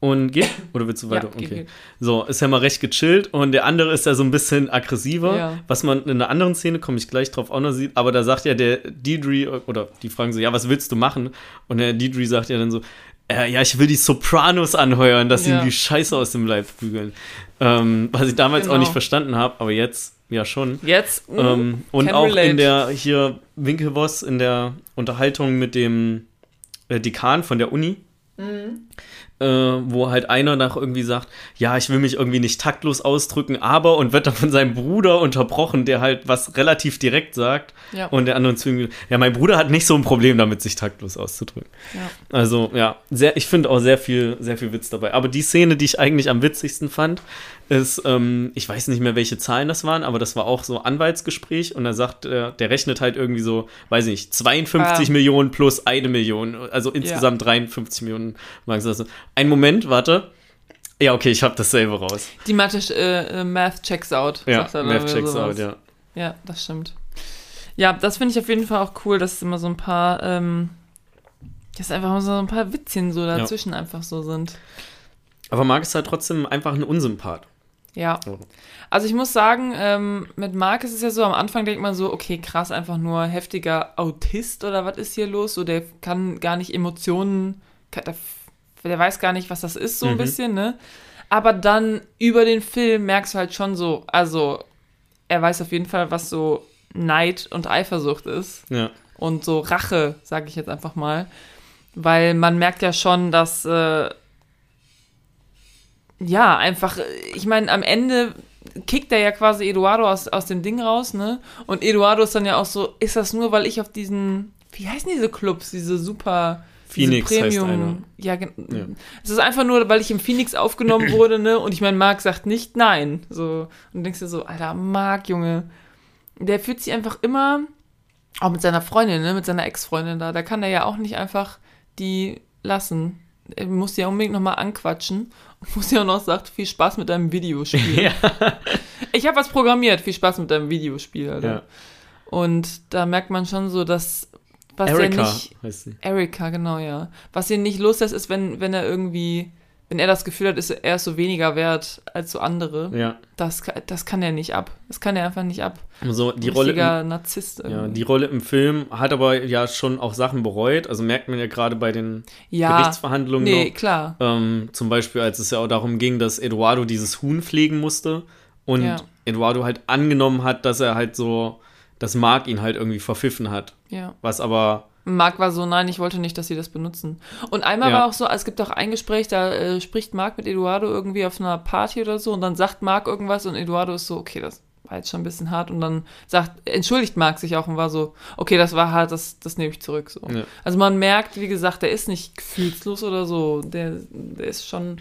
Und geht? Oder willst du weiter? Ja, okay. geht. So, ist ja mal recht gechillt und der andere ist ja so ein bisschen aggressiver, Ja. was man in einer anderen Szene, komme ich gleich drauf auch noch sieht, aber da sagt ja der Deidre, oder die fragen so, ja, was willst du machen? Und der Deidre sagt ja dann so, äh, ja, ich will die Sopranos anheuern, dass sie Ja. ihm die Scheiße aus dem Leib prügeln. Ähm, was ich damals auch Genau. nicht verstanden habe, aber jetzt ja schon. Jetzt mm, Ähm, und auch relate. in der hier Winkelvoss in der Unterhaltung mit dem äh, Dekan von der Uni, Mhm. Äh, wo halt einer nach irgendwie sagt, ja, ich will mich irgendwie nicht taktlos ausdrücken, aber und wird dann von seinem Bruder unterbrochen, der halt was relativ direkt sagt Ja. und der andere zwingt, ja, mein Bruder hat nicht so ein Problem damit, sich taktlos auszudrücken. Ja. Also ja, sehr, ich finde auch sehr viel, sehr viel Witz dabei. Aber die Szene, die ich eigentlich am witzigsten fand, ist, ähm, ich weiß nicht mehr, welche Zahlen das waren, aber das war auch so Anwaltsgespräch und er sagt, äh, der rechnet halt irgendwie so, weiß ich nicht, 52 Ah. Millionen plus eine Million, also insgesamt 53 Millionen. Sagen sie das so. Ein Moment, warte. Ja, okay, ich habe dasselbe raus. Die Mathe, äh, äh, Math checks out. Ja, er Math checks sowas. out, ja. Ja, das stimmt. Ja, das finde ich auf jeden Fall auch cool, dass es immer so ein paar, ähm, dass einfach so ein paar Witzchen so dazwischen einfach so sind. Aber Marc ist halt trotzdem einfach ein Unsympath. Ja. Also ich muss sagen, ähm, mit Marc ist es ja so, am Anfang denkt man so, okay, krass, einfach nur heftiger Autist oder was ist hier los? So, der kann gar nicht Emotionen, kann, der, der weiß gar nicht, was das ist, so ein Mhm. bisschen, ne? Aber dann über den Film merkst du halt schon so, also er weiß auf jeden Fall, was so Neid und Eifersucht ist Ja. und so Rache, sage ich jetzt einfach mal. Weil man merkt ja schon, dass äh, ja, einfach, ich meine, am Ende kickt er ja quasi Eduardo aus, aus dem Ding raus, ne? Und Eduardo ist dann ja auch so, ist das nur, weil ich auf diesen, wie heißen diese Clubs, diese super Phoenix diese Premium. Ja, Ja. es ist einfach nur, weil ich im Phoenix aufgenommen wurde, ne? Und ich meine, Marc sagt nicht nein. So, und du denkst dir so, Alter, Marc, Junge, der fühlt sich einfach immer, auch mit seiner Freundin, ne? Mit seiner Ex-Freundin da, da kann er ja auch nicht einfach die lassen. Er muss die ja unbedingt nochmal anquatschen muss ja auch noch sagt, viel Spaß mit deinem Videospiel. ja. Ich habe was programmiert, viel Spaß mit deinem Videospiel, Alter. ja. Und da merkt man schon so, dass was Erika er nicht heißt sie. Erika, genau, ja. Was ihn nicht loslässt, ist, wenn, wenn er irgendwie, wenn er das Gefühl hat, ist er so weniger wert als so andere. Ja. Das, das kann er nicht ab. Das kann er einfach nicht ab. So, die Ein Rolle. richtiger Narzisst Ja, die Rolle im Film hat aber ja schon auch Sachen bereut. Also merkt man ja gerade bei den ja, Gerichtsverhandlungen nee, noch. klar. Ähm, zum Beispiel, als es ja auch darum ging, dass Eduardo dieses Huhn pflegen musste und Ja. Eduardo halt angenommen hat, dass er halt so, dass Mark ihn halt irgendwie verpfiffen hat. Ja. Was aber, Marc war so, nein, ich wollte nicht, dass sie das benutzen. Und einmal Ja. war auch so, es gibt auch ein Gespräch, da äh, spricht Marc mit Eduardo irgendwie auf einer Party oder so und dann sagt Marc irgendwas und Eduardo ist so, okay, das war jetzt schon ein bisschen hart und dann sagt, entschuldigt Marc sich auch und war so, okay, das war hart, das, das nehme ich zurück. So. Ja. Also man merkt, wie gesagt, der ist nicht gefühlslos oder so, der, der ist schon.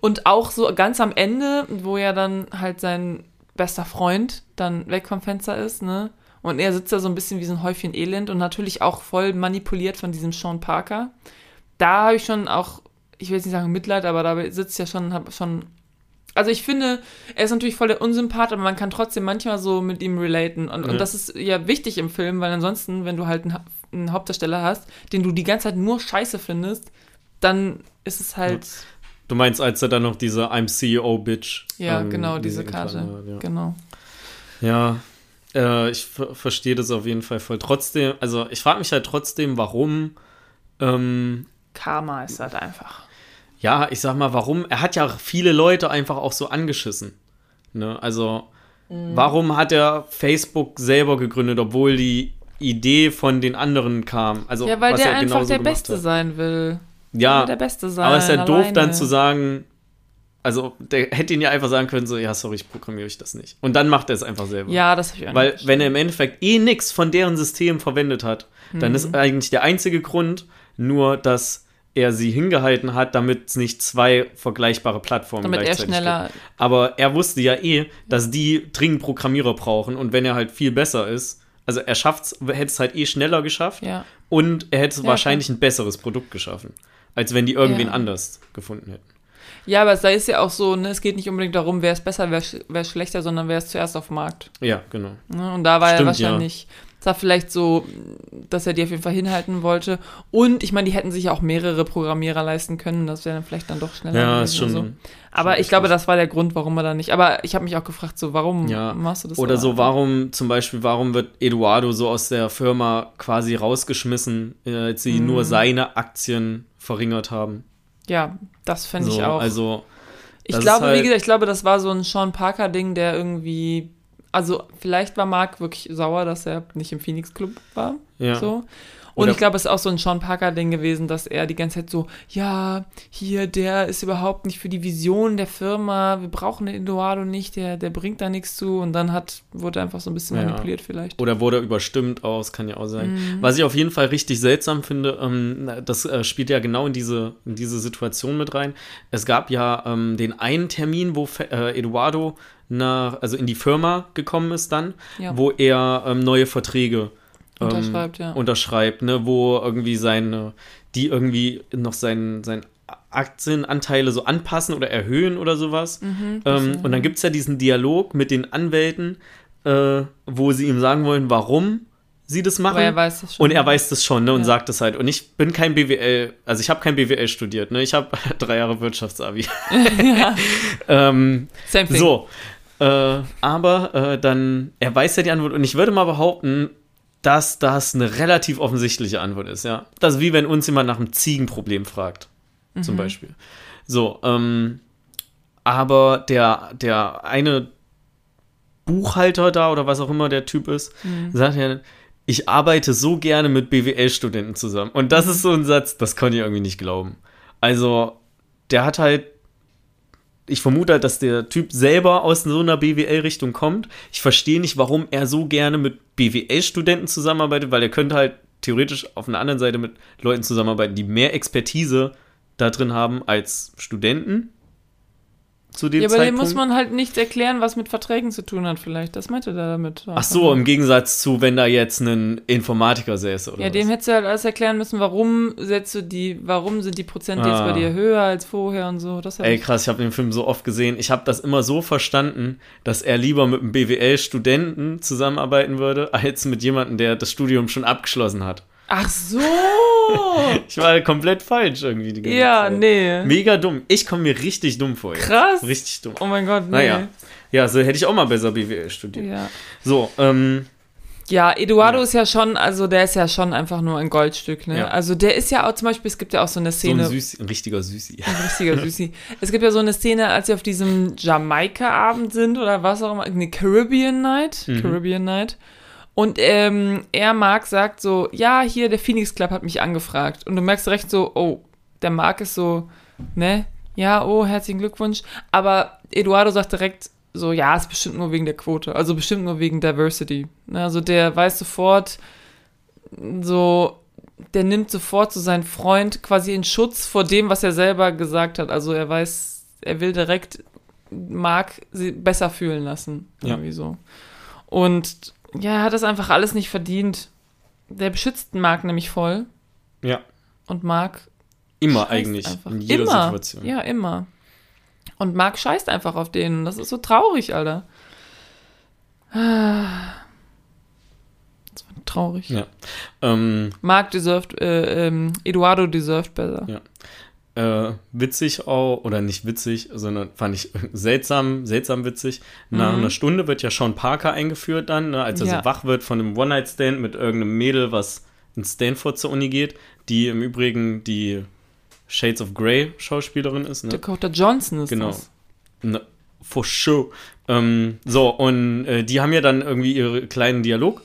Und auch so ganz am Ende, wo ja dann halt sein bester Freund dann weg vom Fenster ist, ne? Und er sitzt da so ein bisschen wie so ein Häufchen Elend und natürlich auch voll manipuliert von diesem Sean Parker. Da habe ich schon auch, ich will jetzt nicht sagen Mitleid, aber da sitzt ja schon, hab schon. Also ich finde, er ist natürlich voll der Unsympath, aber man kann trotzdem manchmal so mit ihm relaten. Und, Ja. und das ist ja wichtig im Film, weil ansonsten, wenn du halt einen einen Hauptdarsteller hast, den du die ganze Zeit nur scheiße findest, dann ist es halt. Du meinst, als er dann noch diese I'm CEO Bitch. Ja, ähm, genau, diese Karte. hat, ja. Genau. Ja, äh, ich ver verstehe das auf jeden Fall voll. Trotzdem, also ich frage mich halt trotzdem, warum, ähm, Karma ist halt einfach. ja, ich sag mal, warum, er hat ja viele Leute einfach auch so angeschissen. Ne? Also, Mhm. warum hat er Facebook selber gegründet, obwohl die Idee von den anderen kam? Also, Ja, weil was der er einfach der Beste hat. sein will. Ja, der Beste sein. aber es ist ja doof dann alleine. zu sagen, also der hätte ihn ja einfach sagen können, so, ja, sorry, ich programmiere euch das nicht. Und dann macht er es einfach selber. Ja, das habe ich auch Weil nicht wenn er im Endeffekt eh nichts von deren System verwendet hat, dann Mhm. ist eigentlich der einzige Grund nur, dass er sie hingehalten hat, damit es nicht zwei vergleichbare Plattformen Damit er gleichzeitig schneller. gibt. Aber er wusste ja eh, dass die dringend Programmierer brauchen und wenn er halt viel besser ist, also er schafft's, hätte es halt eh schneller geschafft Ja. und er hätte Ja, wahrscheinlich ein besseres Produkt geschaffen, als wenn die irgendwen Ja. anders gefunden hätten. Ja, aber da ist ja auch so, ne, es geht nicht unbedingt darum, wer ist besser, wer, sch wer ist schlechter, sondern wer ist zuerst auf dem Markt. Ja, genau. Ne? Und da war Stimmt, er wahrscheinlich, es war vielleicht so, dass er die auf jeden Fall hinhalten wollte. Und ich meine, die hätten sich ja auch mehrere Programmierer leisten können, das wäre dann vielleicht dann doch schneller. Ja, ist schon. so. Aber ich richtig. glaube, das war der Grund, warum er da nicht. Aber ich habe mich auch gefragt, so, warum Ja. machst du das? Oder so, warum zum Beispiel, warum wird Eduardo so aus der Firma quasi rausgeschmissen, äh, als sie Mhm. nur seine Aktien verringert haben? Ja, das fände so, ich auch. Also, Ich glaube, halt- wie gesagt, ich glaube, das war so ein Sean Parker-Ding, der irgendwie. Also, vielleicht war Mark wirklich sauer, dass er nicht im Phoenix Club war. ja. So. Und Oder- ich glaube, es ist auch so ein Sean Parker-Ding gewesen, dass er die ganze Zeit so, ja, hier, der ist überhaupt nicht für die Vision der Firma, wir brauchen den Eduardo nicht, der, der bringt da nichts zu. Und dann hat, wurde er einfach so ein bisschen Ja. manipuliert vielleicht. Oder wurde überstimmt aus, kann ja auch sein. Mhm. Was ich auf jeden Fall richtig seltsam finde, ähm, das äh, spielt ja genau in diese, in diese Situation mit rein. Es gab ja ähm, den einen Termin, wo äh, Eduardo nach, also in die Firma gekommen ist dann, Ja. wo er ähm, neue Verträge ähm, Unterschreibt, ja. unterschreibt, ne, wo irgendwie seine, die irgendwie noch seinen, seinen Aktienanteile so anpassen oder erhöhen oder sowas. Mhm, Ähm, äh, und dann gibt es ja diesen Dialog mit den Anwälten, äh, wo sie ihm sagen wollen, warum sie das machen. Aber er weiß das schon. und er weiß das schon, ne, und Ja. sagt das halt. Und ich bin kein BWL, also ich habe kein BWL studiert, ne, ich habe drei Jahre Wirtschaftsabi. ähm, Same thing. so, äh, aber äh, dann, er weiß ja die Antwort und ich würde mal behaupten, dass das eine relativ offensichtliche Antwort ist, ja. Das ist wie wenn uns jemand nach einem Ziegenproblem fragt, zum Mhm. Beispiel. So, ähm, aber der, der eine Buchhalter da oder was auch immer der Typ ist, Mhm. sagt ja, ich arbeite so gerne mit BWL-Studenten zusammen. Und das ist so ein Satz, das konnte ich irgendwie nicht glauben. Also, der hat halt ich vermute halt, dass der Typ selber aus so einer BWL-Richtung kommt. Ich verstehe nicht, warum er so gerne mit BWL-Studenten zusammenarbeitet, weil er könnte halt theoretisch auf einer anderen Seite mit Leuten zusammenarbeiten, die mehr Expertise da drin haben als Studenten zu dem Ja, aber dem Zeitpunkt. muss man halt nicht erklären, was mit Verträgen zu tun hat, vielleicht. Das meinte er damit. Ach so, im Gegensatz zu, wenn da jetzt ein Informatiker säße oder Ja, was. dem hättest du halt alles erklären müssen, warum setzt du die, warum sind die Prozente jetzt Ah. bei dir höher als vorher und so. Das Ey, krass, ich habe den Film so oft gesehen. Ich habe das immer so verstanden, dass er lieber mit einem BWL-Studenten zusammenarbeiten würde, als mit jemandem, der das Studium schon abgeschlossen hat. Ach so! Ich war komplett falsch irgendwie die ganze ja, Zeit. nee. Mega dumm. Ich komme mir richtig dumm vor. Jetzt. Krass. Richtig dumm. Oh mein Gott, nee. Naja. Ja, so hätte ich auch mal besser BWL studiert. Ja. So, ähm, Ja, Eduardo Ja. ist ja schon, also der ist ja schon einfach nur ein Goldstück, ne? Ja. Also der ist ja auch zum Beispiel, es gibt ja auch so eine so ein, Szene. Süß, ein richtiger Süßi. Ein richtiger Süßi. Es gibt ja so eine Szene, als sie auf diesem Jamaika-Abend sind oder was auch immer, eine Caribbean Night. Mhm. Caribbean Night. Und ähm, er, Mark, sagt so, ja, hier, der Phoenix Club hat mich angefragt. Und du merkst recht so, oh, der Mark ist so, ne? Ja, oh, herzlichen Glückwunsch. Aber Eduardo sagt direkt so, ja, ist bestimmt nur wegen der Quote. Also bestimmt nur wegen Diversity. Ne, Also der weiß sofort, so, der nimmt sofort so seinen Freund quasi in Schutz vor dem, was er selber gesagt hat. Also er weiß, er will direkt Mark sie besser fühlen lassen. Ja. Irgendwie so. Und ja, er hat das einfach alles nicht verdient. Der beschützt Mark nämlich voll. Ja. Und Mark Immer eigentlich. einfach. In jeder immer. Situation. Ja, immer. Und Mark scheißt einfach auf den. Das ist so traurig, Alter. Das war traurig. Ja. Ähm, Mark deserved, äh, ähm, Eduardo deserved besser. Ja. Äh, witzig auch, oder nicht witzig, sondern fand ich seltsam, seltsam witzig. Nach Mhm. einer Stunde wird ja Sean Parker eingeführt dann, ne, als er Ja. so wach wird von einem One-Night-Stand mit irgendeinem Mädel, was in Stanford zur Uni geht, die im Übrigen die Shades of Grey Schauspielerin ist. Ne? Dakota Johnson ist Genau. das. Ne, for sure. Ähm, so, und äh, die haben ja dann irgendwie ihre kleinen Dialog.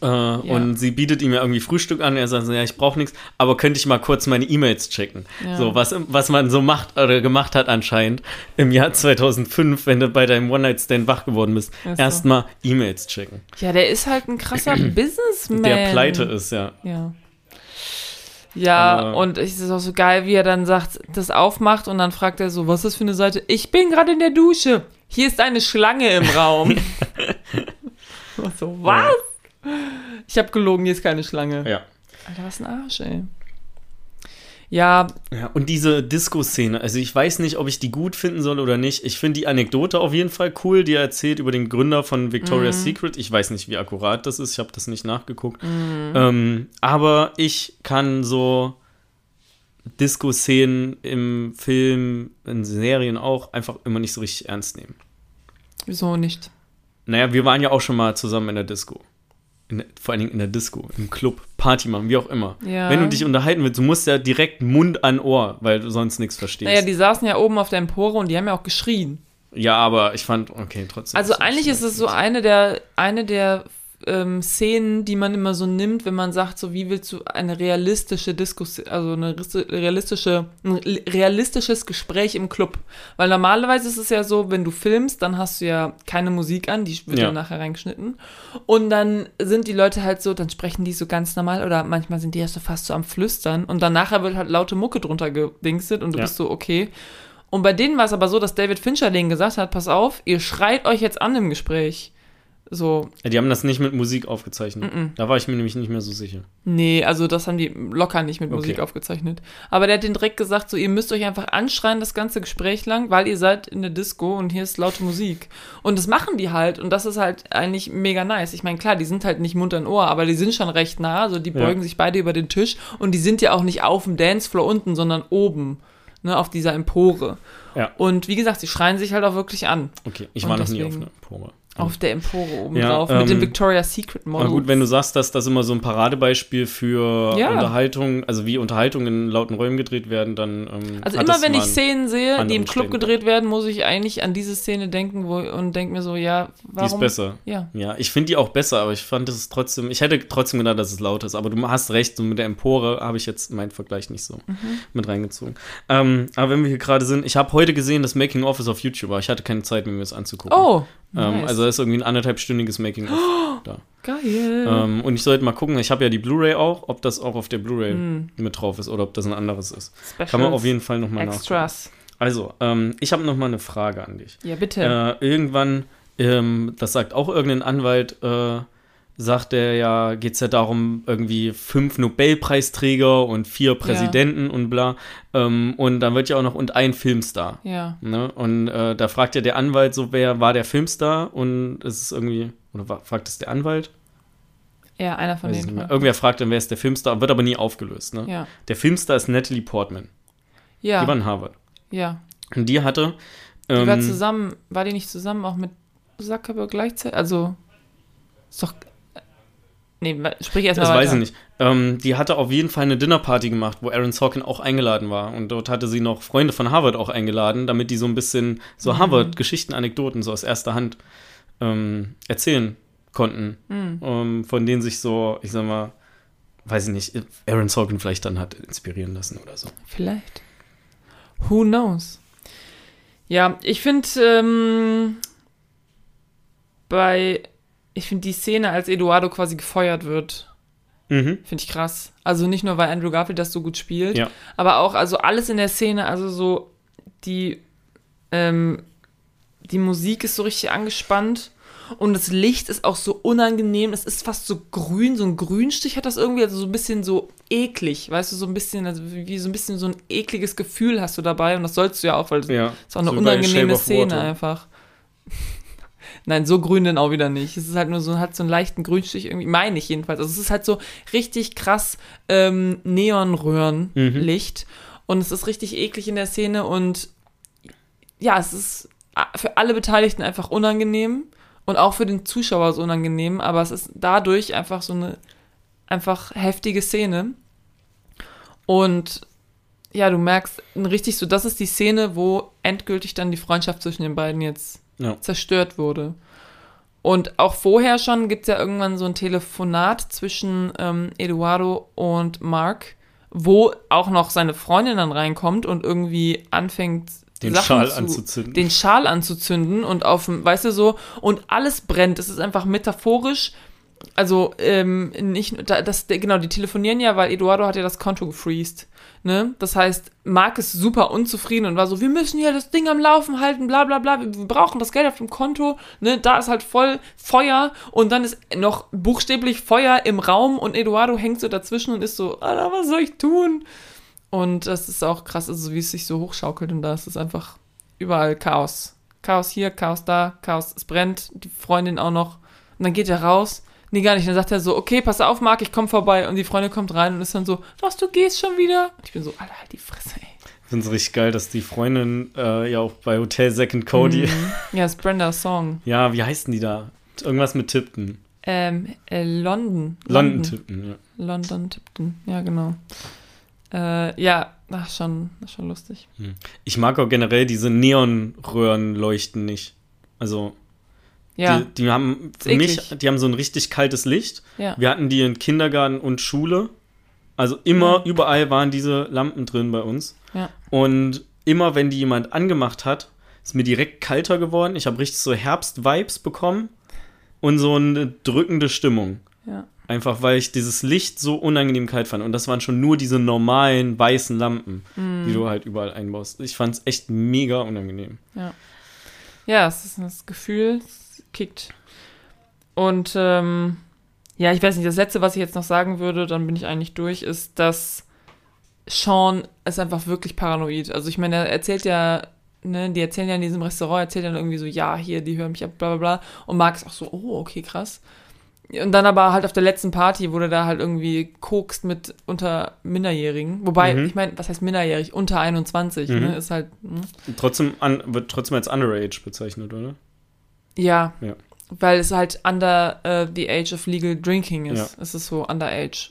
Äh, Und sie bietet ihm ja irgendwie Frühstück an. Er sagt so, ja, ich brauche nichts, aber könnte ich mal kurz meine E-Mails checken. Ja. So, was, was man so macht oder gemacht hat anscheinend im Jahr 2005, wenn du bei deinem One-Night-Stand wach geworden bist. Ach so. Erstmal E-Mails checken. Ja, der ist halt ein krasser Businessman. Der pleite ist, ja. Ja. Ja, Aber- und es ist auch so geil, wie er dann sagt, das aufmacht und dann fragt er so, was ist das für eine Seite? Ich bin gerade in der Dusche. Hier ist eine Schlange im Raum. So, was? Ich habe gelogen, hier ist keine Schlange. Ja. Alter, was ein Arsch, ey. Ja, Ja, und diese Disco-Szene, also ich weiß nicht, ob ich die gut finden soll oder nicht. Ich finde die Anekdote auf jeden Fall cool, die er erzählt über den Gründer von Victoria's Secret. Ich weiß nicht, wie akkurat das ist, ich habe das nicht nachgeguckt. Ähm, aber ich kann so Disco-Szenen im Film, in Serien auch einfach immer nicht so richtig ernst nehmen. wieso nicht? Naja, wir waren ja auch schon mal zusammen in der Disco. In, vor allen Dingen in der Disco, im Club, Party machen, wie auch immer. Ja. Wenn du dich unterhalten willst, du musst ja direkt Mund an Ohr, weil du sonst nichts verstehst. Naja, die saßen ja oben auf der Empore und die haben ja auch geschrien. Ja, aber ich fand, okay, trotzdem. Also eigentlich ist es so eine der, eine der ähm, Szenen, die man immer so nimmt, wenn man sagt, so wie willst du eine realistische Diskussion, also eine realistische, ein realistisches Gespräch im Club. Weil normalerweise ist es ja so, wenn du filmst, dann hast du ja keine Musik an, die wird Ja. ja nachher reingeschnitten. Und dann sind die Leute halt so, dann sprechen die so ganz normal oder manchmal sind die ja so fast so am Flüstern und dann nachher wird halt laute Mucke drunter gedingstet und du Ja. bist so, okay. Und bei denen war es aber so, dass David Fincher denen gesagt hat, pass auf, ihr schreit euch jetzt an im Gespräch. So, Ja, die haben das nicht mit Musik aufgezeichnet. Da war ich mir nämlich nicht mehr so sicher. nee, also das haben die locker nicht mit Okay. Musik aufgezeichnet. Aber der hat den direkt gesagt, so, ihr müsst euch einfach anschreien das ganze Gespräch lang, weil ihr seid in der Disco und hier ist laute Musik. Und das machen die halt und das ist halt eigentlich mega nice. Ich meine, klar, die sind halt nicht Mund an Ohr, aber die sind schon recht nah, also die Ja. beugen sich beide über den Tisch und die sind ja auch nicht auf dem Dancefloor unten, sondern oben, ne, auf dieser Empore. Ja. Und wie gesagt, sie schreien sich halt auch wirklich an. Okay, ich war noch nie auf einer Empore. Auf der Empore oben Ja, drauf, mit dem ähm, Victoria's Secret Model. Aber gut, wenn du sagst, dass das immer so ein Paradebeispiel für Ja. Unterhaltung, also wie Unterhaltung in lauten Räumen gedreht werden, dann. Ähm, Also immer wenn ich Szenen sehe, die im Club Stellenwert. gedreht werden, muss ich eigentlich an diese Szene denken wo, und denke mir so, ja, warum? Die ist besser. Ja. Ja, ich finde die auch besser, aber ich fand es trotzdem, ich hätte trotzdem gedacht, dass es laut ist, aber du hast recht, so mit der Empore habe ich jetzt meinen Vergleich nicht so Mhm. mit reingezogen. Ähm, aber wenn wir hier gerade sind, ich habe heute gesehen, das Making of ist auf YouTube, aber ich hatte keine Zeit, mir das anzugucken. Oh, ähm, nice. Also da ist irgendwie ein anderthalbstündiges Making of da. geil. Ähm, und ich sollte mal gucken, ich habe ja die Blu-ray auch, ob das auch auf der Blu-ray Hm. mit drauf ist oder ob das ein anderes ist. Specials, Kann man auf jeden Fall nochmal. Extras. Also, ähm, ich habe nochmal eine Frage an dich. Ja, bitte. Äh, irgendwann, ähm, das sagt auch irgendein Anwalt, äh, sagt er ja, geht es ja darum, irgendwie fünf Nobelpreisträger und vier Präsidenten und bla. Ähm, und dann wird ja auch noch und ein Filmstar. ja. Ne? Und äh, da fragt ja der Anwalt so, wer war der Filmstar? Und es ist irgendwie, oder fragt es der Anwalt? Ja, einer von Weiß denen. Irgendwer fragt dann, wer ist der Filmstar, wird aber nie aufgelöst. Ne? Ja. Der Filmstar ist Natalie Portman. Die war Ja. in Harvard. Ja. Und die hatte. Die war ähm, zusammen, war die nicht zusammen auch mit Zuckerberg gleichzeitig? Also, ist doch. Nee, sprich erst mal Das weiter. weiß ich nicht. Ähm, die hatte auf jeden Fall eine Dinnerparty gemacht, wo Aaron Sorkin auch eingeladen war. Und dort hatte sie noch Freunde von Harvard auch eingeladen, damit die so ein bisschen so Mhm. Harvard-Geschichten, Anekdoten so aus erster Hand ähm, erzählen konnten. Mhm. Ähm, von denen sich so, ich sag mal, weiß ich nicht, Aaron Sorkin vielleicht dann hat inspirieren lassen oder so. Vielleicht. Who knows? Ja, ich finde ähm, bei ich finde die Szene, als Eduardo quasi gefeuert wird, Mhm. finde ich krass. Also nicht nur, weil Andrew Garfield das so gut spielt, Ja. aber auch, also alles in der Szene, also so die, ähm, die Musik ist so richtig angespannt und das Licht ist auch so unangenehm. Es ist fast so grün, so ein Grünstich hat das irgendwie, also so ein bisschen so eklig, weißt du, so ein bisschen, also wie so ein bisschen so ein ekliges Gefühl hast du dabei und das sollst du ja auch, weil es Ja. ist auch eine So unangenehme Szene einfach. Nein, so grün denn auch wieder nicht. Es ist halt nur so, hat so einen leichten Grünstich irgendwie, meine ich jedenfalls. Also es ist halt so richtig krass ähm, Neonröhrenlicht. Mhm. Und es ist richtig eklig in der Szene und ja, es ist für alle Beteiligten einfach unangenehm und auch für den Zuschauer so unangenehm, aber es ist dadurch einfach so eine einfach heftige Szene. Und ja, du merkst richtig so, das ist die Szene, wo endgültig dann die Freundschaft zwischen den beiden jetzt ja. zerstört wurde. Und auch vorher schon gibt es ja irgendwann so ein Telefonat zwischen ähm, Eduardo und Mark, wo auch noch seine Freundin dann reinkommt und irgendwie anfängt, den Sachen Schal zu, anzuzünden. Den Schal anzuzünden und auf dem, weißt du so, und alles brennt. Es ist einfach metaphorisch also ähm, nicht das genau die telefonieren ja weil Eduardo hat ja das Konto gefreezed ne? Das heißt Mark ist super unzufrieden und war so wir müssen hier das Ding am Laufen halten bla bla bla wir brauchen das Geld auf dem Konto ne? Da ist halt voll Feuer und dann ist noch buchstäblich Feuer im Raum und Eduardo hängt so dazwischen und ist so Alter, was soll ich tun? Und das ist auch krass also wie es sich so hochschaukelt und da ist es einfach überall Chaos. Chaos hier Chaos da Chaos es brennt die Freundin auch noch. Und dann geht er raus Nee, gar nicht. Dann sagt er so, okay, pass auf, Marc, ich komm vorbei. Und die Freundin kommt rein und ist dann so, was, du gehst schon wieder? Und ich bin so, Alter, halt die Fresse, ey. Ich finde es richtig geil, dass die Freundin äh, ja auch bei Hotel Second Cody. Mhm. Ja, ist Brenda's Song. ja, wie heißen die da? Irgendwas mit Tipton. Ähm, äh, London. London. London Tipton, ja. London Tipton, ja, genau. Äh, ja, ach, schon, schon lustig. Hm. Ich mag auch generell diese Neonröhrenleuchten nicht. Also, ja. Die, die haben für mich, die haben so ein richtig kaltes Licht. Ja. Wir hatten die in Kindergarten und Schule. Also immer, ja. überall waren diese Lampen drin bei uns. Ja. Und immer, wenn die jemand angemacht hat, ist mir direkt kalter geworden. Ich habe richtig so Herbst-Vibes bekommen und so eine drückende Stimmung. Ja. Einfach weil ich dieses Licht so unangenehm kalt fand. Und das waren schon nur diese normalen weißen Lampen, mm. die du halt überall einbaust. Ich fand es echt mega unangenehm. Ja. Ja, es ist das Gefühl, kickt. Und ähm, ja, ich weiß nicht, das Letzte, was ich jetzt noch sagen würde, dann bin ich eigentlich durch, ist, dass Sean ist einfach wirklich paranoid. Also ich meine, er erzählt ja, ne, die erzählen ja in diesem Restaurant, erzählt dann irgendwie so, ja, hier, die hören mich ab, bla bla bla. Und Marc ist auch so, oh, okay, krass. Und dann aber halt auf der letzten Party wurde da halt irgendwie kokst mit unter Minderjährigen. Wobei, mhm. ich meine, was heißt minderjährig? Unter 21, mhm. ne? Ist halt. Mh. Trotzdem an, wird trotzdem als Underage bezeichnet, oder? Ja. ja. Weil es halt under uh, the age of legal drinking ist. Ja. Es ist so underage.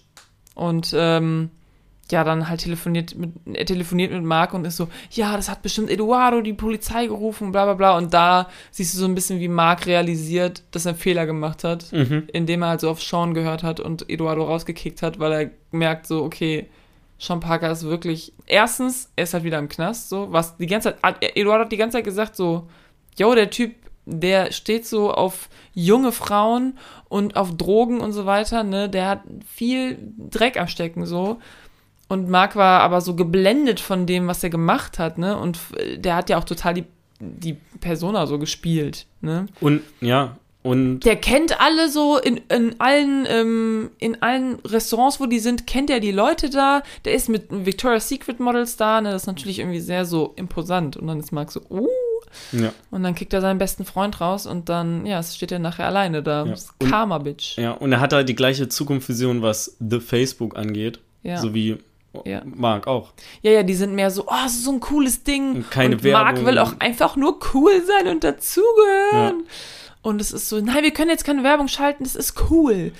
Und ähm, ja, dann halt telefoniert mit, er telefoniert mit Marc und ist so, ja, das hat bestimmt Eduardo die Polizei gerufen, bla bla bla. Und da siehst du so ein bisschen, wie Marc realisiert, dass er einen Fehler gemacht hat, mhm. indem er halt so auf Sean gehört hat und Eduardo rausgekickt hat, weil er merkt so, okay, Sean Parker ist wirklich, erstens, er ist halt wieder im Knast, so, was die ganze Zeit, Eduardo hat die ganze Zeit gesagt so, yo, der Typ der steht so auf junge Frauen und auf Drogen und so weiter, ne? Der hat viel Dreck am Stecken so. Und Mark war aber so geblendet von dem, was er gemacht hat, ne? Und der hat ja auch total die, die Persona so gespielt, ne? Und, ja, und. Der kennt alle so in, in allen, ähm, in allen Restaurants, wo die sind, kennt er die Leute da. Der ist mit Victoria's Secret Models da, ne? Das ist natürlich irgendwie sehr so imposant. Und dann ist Mark so, uh, ja. Und dann kickt er seinen besten Freund raus und dann, ja, steht er nachher alleine da. Ja. Karma, Bitch. Ja, und er hat halt die gleiche Zukunftsvision, was The Facebook angeht. Ja. So wie ja. Mark auch. Ja, ja, die sind mehr so, oh, so ein cooles Ding. Und keine und Werbung. Mark will auch einfach nur cool sein und dazugehören. Ja. Und es ist so, nein, wir können jetzt keine Werbung schalten, das ist cool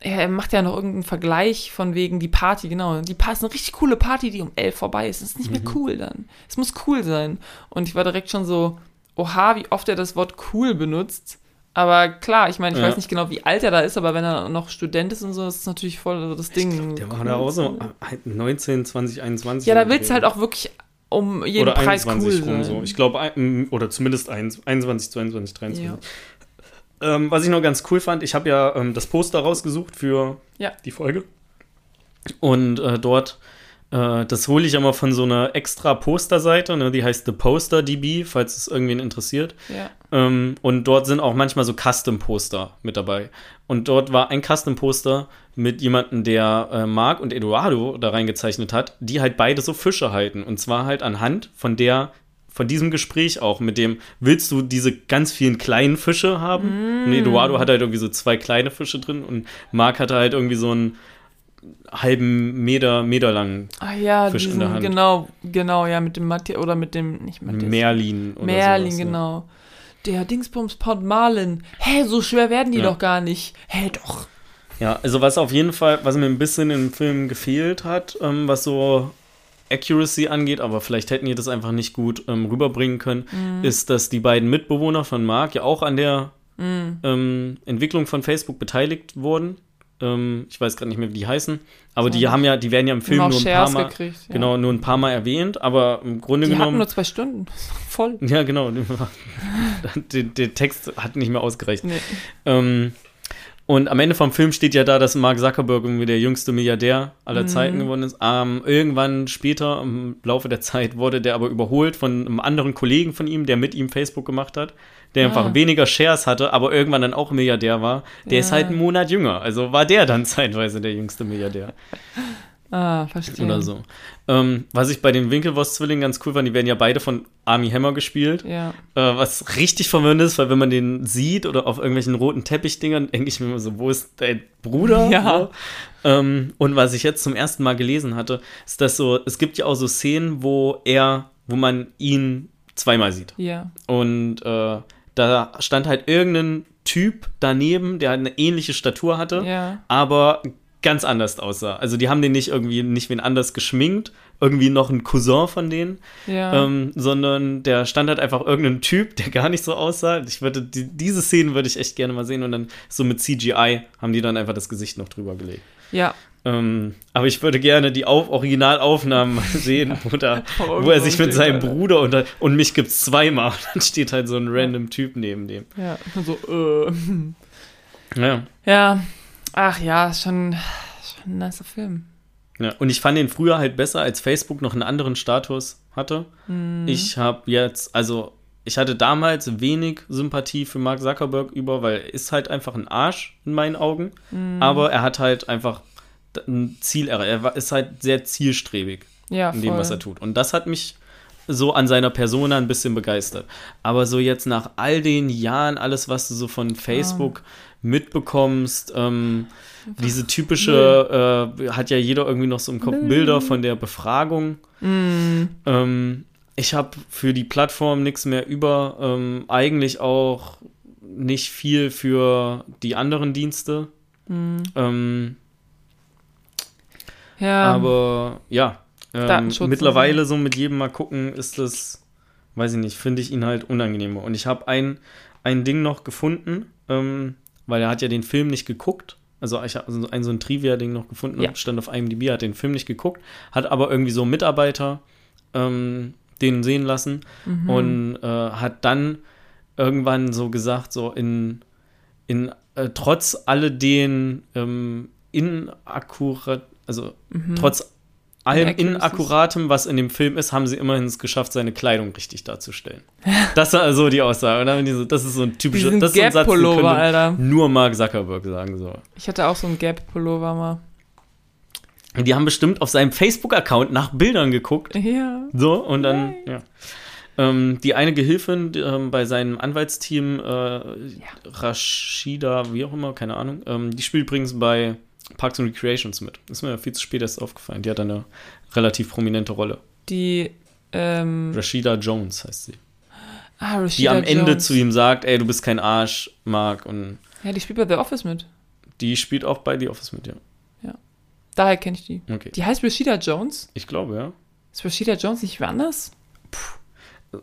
er macht ja noch irgendeinen Vergleich von wegen die Party, genau. Die Party ist eine richtig coole Party, die um elf vorbei ist. Das ist nicht mehr mhm. cool dann. Es muss cool sein. Und ich war direkt schon so, oha, wie oft er das Wort cool benutzt. Aber klar, ich meine, ich ja. weiß nicht genau, wie alt er da ist, aber wenn er noch Student ist und so, ist es natürlich voll das Ding. Glaub, der war da auch so 19, 20, 21. Ja, da willst du halt auch wirklich um jeden oder Preis cool sein. So. Ich glaube, oder zumindest 21, 22, 23. Ja. Ähm, was ich noch ganz cool fand, ich habe ja ähm, das Poster rausgesucht für ja. die Folge. Und äh, dort, äh, das hole ich immer von so einer extra Posterseite, ne, die heißt The Poster DB, falls es irgendwen interessiert. Ja. Ähm, und dort sind auch manchmal so Custom-Poster mit dabei. Und dort war ein Custom-Poster mit jemandem, der äh, Mark und Eduardo da reingezeichnet hat, die halt beide so Fische halten. Und zwar halt anhand von der von diesem Gespräch auch mit dem, willst du diese ganz vielen kleinen Fische haben? Mm. Und Eduardo hat halt irgendwie so zwei kleine Fische drin und Marc hatte halt irgendwie so einen halben Meter, Meter langen Ach ja, Fisch diesen, in der Hand. genau, genau, ja, mit dem Matthias, oder mit dem, nicht Matthias. Merlin oder Merlin, sowas, genau. Der Dingsbums Port Marlin. Hä, so schwer werden die Ja. doch gar nicht. Hä, doch. Ja, also was auf jeden Fall, was mir ein bisschen im Film gefehlt hat, ähm, was so Accuracy angeht, aber vielleicht hätten die das einfach nicht gut ähm, rüberbringen können, Mhm. ist, dass die beiden Mitbewohner von Mark ja auch an der Mhm. ähm, Entwicklung von Facebook beteiligt wurden. Ähm, ich weiß gerade nicht mehr, wie die heißen, aber die haben ja, die werden ja im Film nur ein paar Mal, gekriegt. Ja. genau, nur ein paar Mal erwähnt, aber im Grunde Die genommen, nur zwei Stunden. Voll. ja genau, der, der Text hat nicht mehr ausgereicht. Nee. Und am Ende vom Film steht ja da, dass Mark Zuckerberg irgendwie der jüngste Milliardär aller Mhm. Zeiten geworden ist. Ähm, irgendwann später, im Laufe der Zeit, wurde der aber überholt von einem anderen Kollegen von ihm, der mit ihm Facebook gemacht hat, der Ah. einfach weniger Shares hatte, aber irgendwann dann auch Milliardär war. Der Ja. ist halt einen Monat jünger. Also war der dann zeitweise der jüngste Milliardär Ah, verstehe. oder so. Ähm, was ich bei den Winkelwurst-Zwillingen ganz cool fand, die werden ja beide von Army Hammer gespielt. Ja. Äh, was richtig verwirrend ist, weil wenn man den sieht oder auf irgendwelchen roten Teppichdingern, denke ich mir immer so, wo ist dein Bruder? Ja. Ähm, und was ich jetzt zum ersten Mal gelesen hatte, ist, dass so, es gibt ja auch so Szenen, wo er, wo man ihn zweimal sieht. Ja. Und äh, da stand halt irgendein Typ daneben, der eine ähnliche Statur hatte, Ja. aber ganz anders aussah. Also die haben den nicht irgendwie nicht wen anders geschminkt, irgendwie noch ein Cousin von denen, Ja. ähm, sondern der stand halt einfach irgendein Typ, der gar nicht so aussah. Ich würde die, diese Szenen würde ich echt gerne mal sehen und dann so mit CGI haben die dann einfach das Gesicht noch drüber gelegt. ja. Ähm, aber ich würde gerne die Auf Originalaufnahmen mal sehen, wo, da, wo er sich mit seinem Bruder unter und mich gibt's zweimal. Und dann steht halt so ein random Typ neben dem. Ja. So, äh. Ja. Ja. Ach ja, schon, schon ein nicer Film. Ja, und ich fand den früher halt besser, als Facebook noch einen anderen Status hatte. Ich habe jetzt, also ich hatte damals wenig Sympathie für Mark Zuckerberg über, weil er ist halt einfach ein Arsch in meinen Augen. Aber er hat halt einfach ein Ziel, er ist halt sehr zielstrebig Ja, in dem, voll. was er tut. Und das hat mich so an seiner Persona ein bisschen begeistert. Aber so jetzt nach all den Jahren, alles, was du so von Facebook mitbekommst, ähm, diese typische, äh, hat ja jeder irgendwie noch so im Kopf Bilder von der Befragung. Mm, Ähm, ich habe für die Plattform nichts mehr über, ähm, eigentlich auch nicht viel für die anderen Dienste. Ähm, Ja. aber ja, ähm, mittlerweile so mit jedem mal gucken, ist das, weiß ich nicht, finde ich ihn halt unangenehmer. Und ich habe ein, ein Ding noch gefunden, ähm, weil er hat ja den Film nicht geguckt. Also ich habe so ein, so ein Trivia-Ding noch gefunden, Ja. stand auf IMDb, hat den Film nicht geguckt, hat aber irgendwie so einen Mitarbeiter ähm, den sehen lassen Mhm. und äh, hat dann irgendwann so gesagt, so in, in äh, trotz alledem ähm, inakkurat, also trotz allem. Inakkuratem, was in dem Film ist, haben sie immerhin es geschafft, seine Kleidung richtig darzustellen. Das war also die Aussage. Und so, das ist so ein typischer das ist so ein Satz, den Alter. nur Mark Zuckerberg sagen. So. Ich hatte auch so einen Gap-Pullover mal. Die haben bestimmt auf seinem Facebook-Account nach Bildern geguckt Ja. So, und dann, ja. Ähm, die eine Gehilfin die, ähm, bei seinem Anwaltsteam, äh, Rashida, wie auch immer, keine Ahnung, ähm, die spielt übrigens bei Parks and Recreations mit. Ist mir viel zu spät erst aufgefallen. Die hat eine relativ prominente Rolle. Die, ähm, Rashida Jones heißt sie. ah, Rashida Die am Ende Jones. zu ihm sagt, ey, du bist kein Arsch, Mark. Und Ja, die spielt bei The Office mit. die spielt auch bei The Office mit, ja. Daher kenne ich die. Okay. Die heißt Rashida Jones. Ich glaube, ja. Ist Rashida Jones nicht wer anders?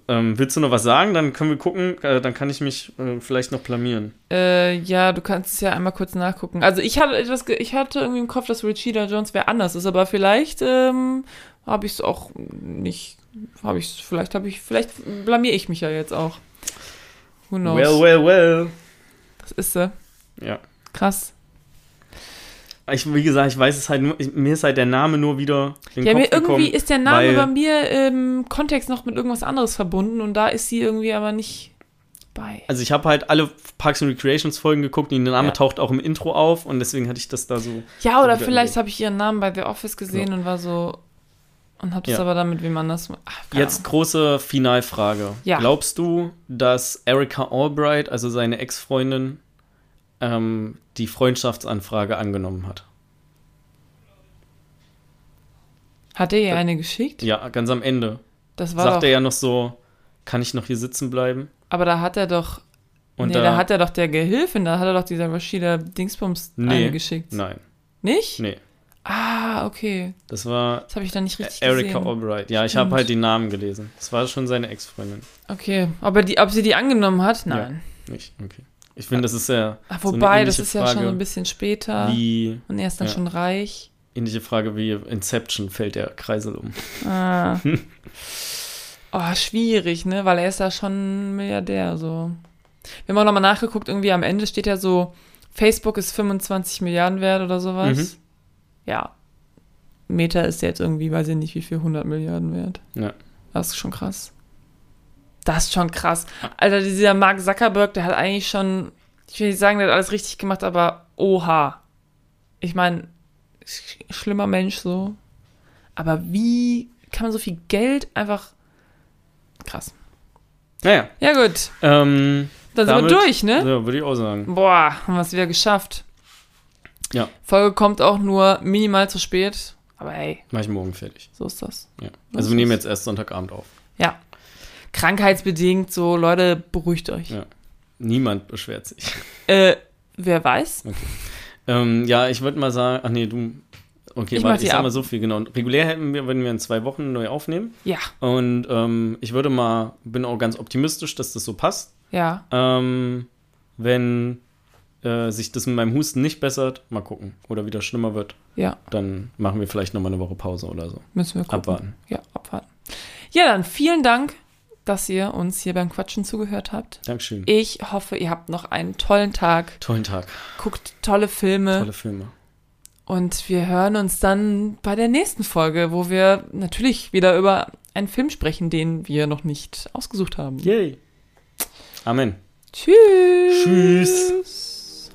Ähm, willst du noch was sagen? Dann können wir gucken. Äh, dann kann ich mich äh, vielleicht noch blamieren. Äh, ja, du kannst es ja einmal kurz nachgucken. Also ich hatte etwas, ich hatte irgendwie im Kopf, dass Rashida Jones wer anders ist, aber vielleicht ähm, habe ich es auch nicht, habe ich vielleicht habe ich, vielleicht blamier ich mich ja jetzt auch. Who knows? Well, well, well. Das ist sie. Ja. Krass. Ich, wie gesagt, ich weiß es halt nur, ich, mir ist halt der Name nur wieder in den Ja, Kopf mir irgendwie gekommen, ist der Name bei mir im Kontext noch mit irgendwas anderes verbunden und da ist sie irgendwie aber nicht bei. Also ich habe halt alle Parks and Recreations Folgen geguckt und der Name Ja. taucht auch im Intro auf und deswegen hatte ich das da so. Ja, oder vielleicht habe ich ihren Namen bei The Office gesehen und war so, Und habt es Ja. aber damit, wie man das. Ach, Jetzt große Finalfrage. Ja. Glaubst du, dass Erika Albright, also seine Ex-Freundin, ähm, die Freundschaftsanfrage angenommen hat? Hat er ihr eine geschickt? Ja, ganz am Ende. Das war Sagt doch. er ja noch so, kann ich noch hier sitzen bleiben? aber da hat er doch. Und nee, da, da, hat er doch der Gehilfin, da hat er doch dieser Rashida Dingsbums Nee. eine geschickt. Nein, Nicht? nee. Ah, okay. Das war Das habe ich dann nicht richtig Erika gesehen. Albright. Ja, ich Stimmt. habe halt die Namen gelesen. Das war schon seine Ex-Freundin. Okay. Ob, er die, ob sie die angenommen hat? Nein. Nicht? Okay. Ich finde, das ist ja Ach, so wobei, das ähnliche ist ja Frage schon ein bisschen später. wie, Und er ist dann Ja. schon reich. ähnliche Frage wie Inception fällt der Kreisel um. Ah. oh, schwierig, ne? Weil er ist ja schon Milliardär, so. Wir haben auch nochmal nachgeguckt, irgendwie am Ende steht ja so, Facebook ist 25 Milliarden wert oder sowas. Mhm. Ja. Meta ist jetzt irgendwie, weiß ich nicht, wie viel, 100 Milliarden wert. Ja. Das ist schon krass. Das ist schon krass. Alter, dieser Mark Zuckerberg, der hat eigentlich schon, ich will nicht sagen, der hat alles richtig gemacht, aber oha. Ich meine, sch schlimmer Mensch so. Aber wie kann man so viel Geld einfach. Krass. Naja, Ja, gut. ähm, Dann sind wir durch, ne? ja, würde ich auch sagen. Boah, haben wir es wieder geschafft. Ja. Folge kommt auch nur minimal zu spät. Aber hey, Mach ich morgen fertig. so ist das. Ja. Also wir nehmen jetzt erst Sonntagabend auf. Ja. Krankheitsbedingt, so, Leute, beruhigt euch. Ja. Niemand beschwert sich. Äh, wer weiß? ähm, ja, ich würde mal sagen, ach nee, du. Okay, Ich warte, ich sag ab. mal so viel, genau. Regulär hätten wir, wenn wir in zwei Wochen neu aufnehmen. Ja, Und ähm, ich würde mal, bin auch ganz optimistisch, dass das so passt. ja. Ähm, wenn äh, sich das mit meinem Husten nicht bessert, mal gucken. Oder wieder schlimmer wird, Ja, dann machen wir vielleicht nochmal eine Woche Pause oder so. müssen wir gucken. Abwarten. Ja, abwarten. Ja, dann vielen Dank, dass ihr uns hier beim Quatschen zugehört habt. Dankeschön. Ich hoffe, ihr habt noch einen tollen Tag. Tollen Tag. Guckt tolle Filme. Tolle Filme. Und wir hören uns dann bei der nächsten Folge, wo wir natürlich wieder über einen Film sprechen, den wir noch nicht ausgesucht haben. Yay. Amen. Tschüss. Tschüss.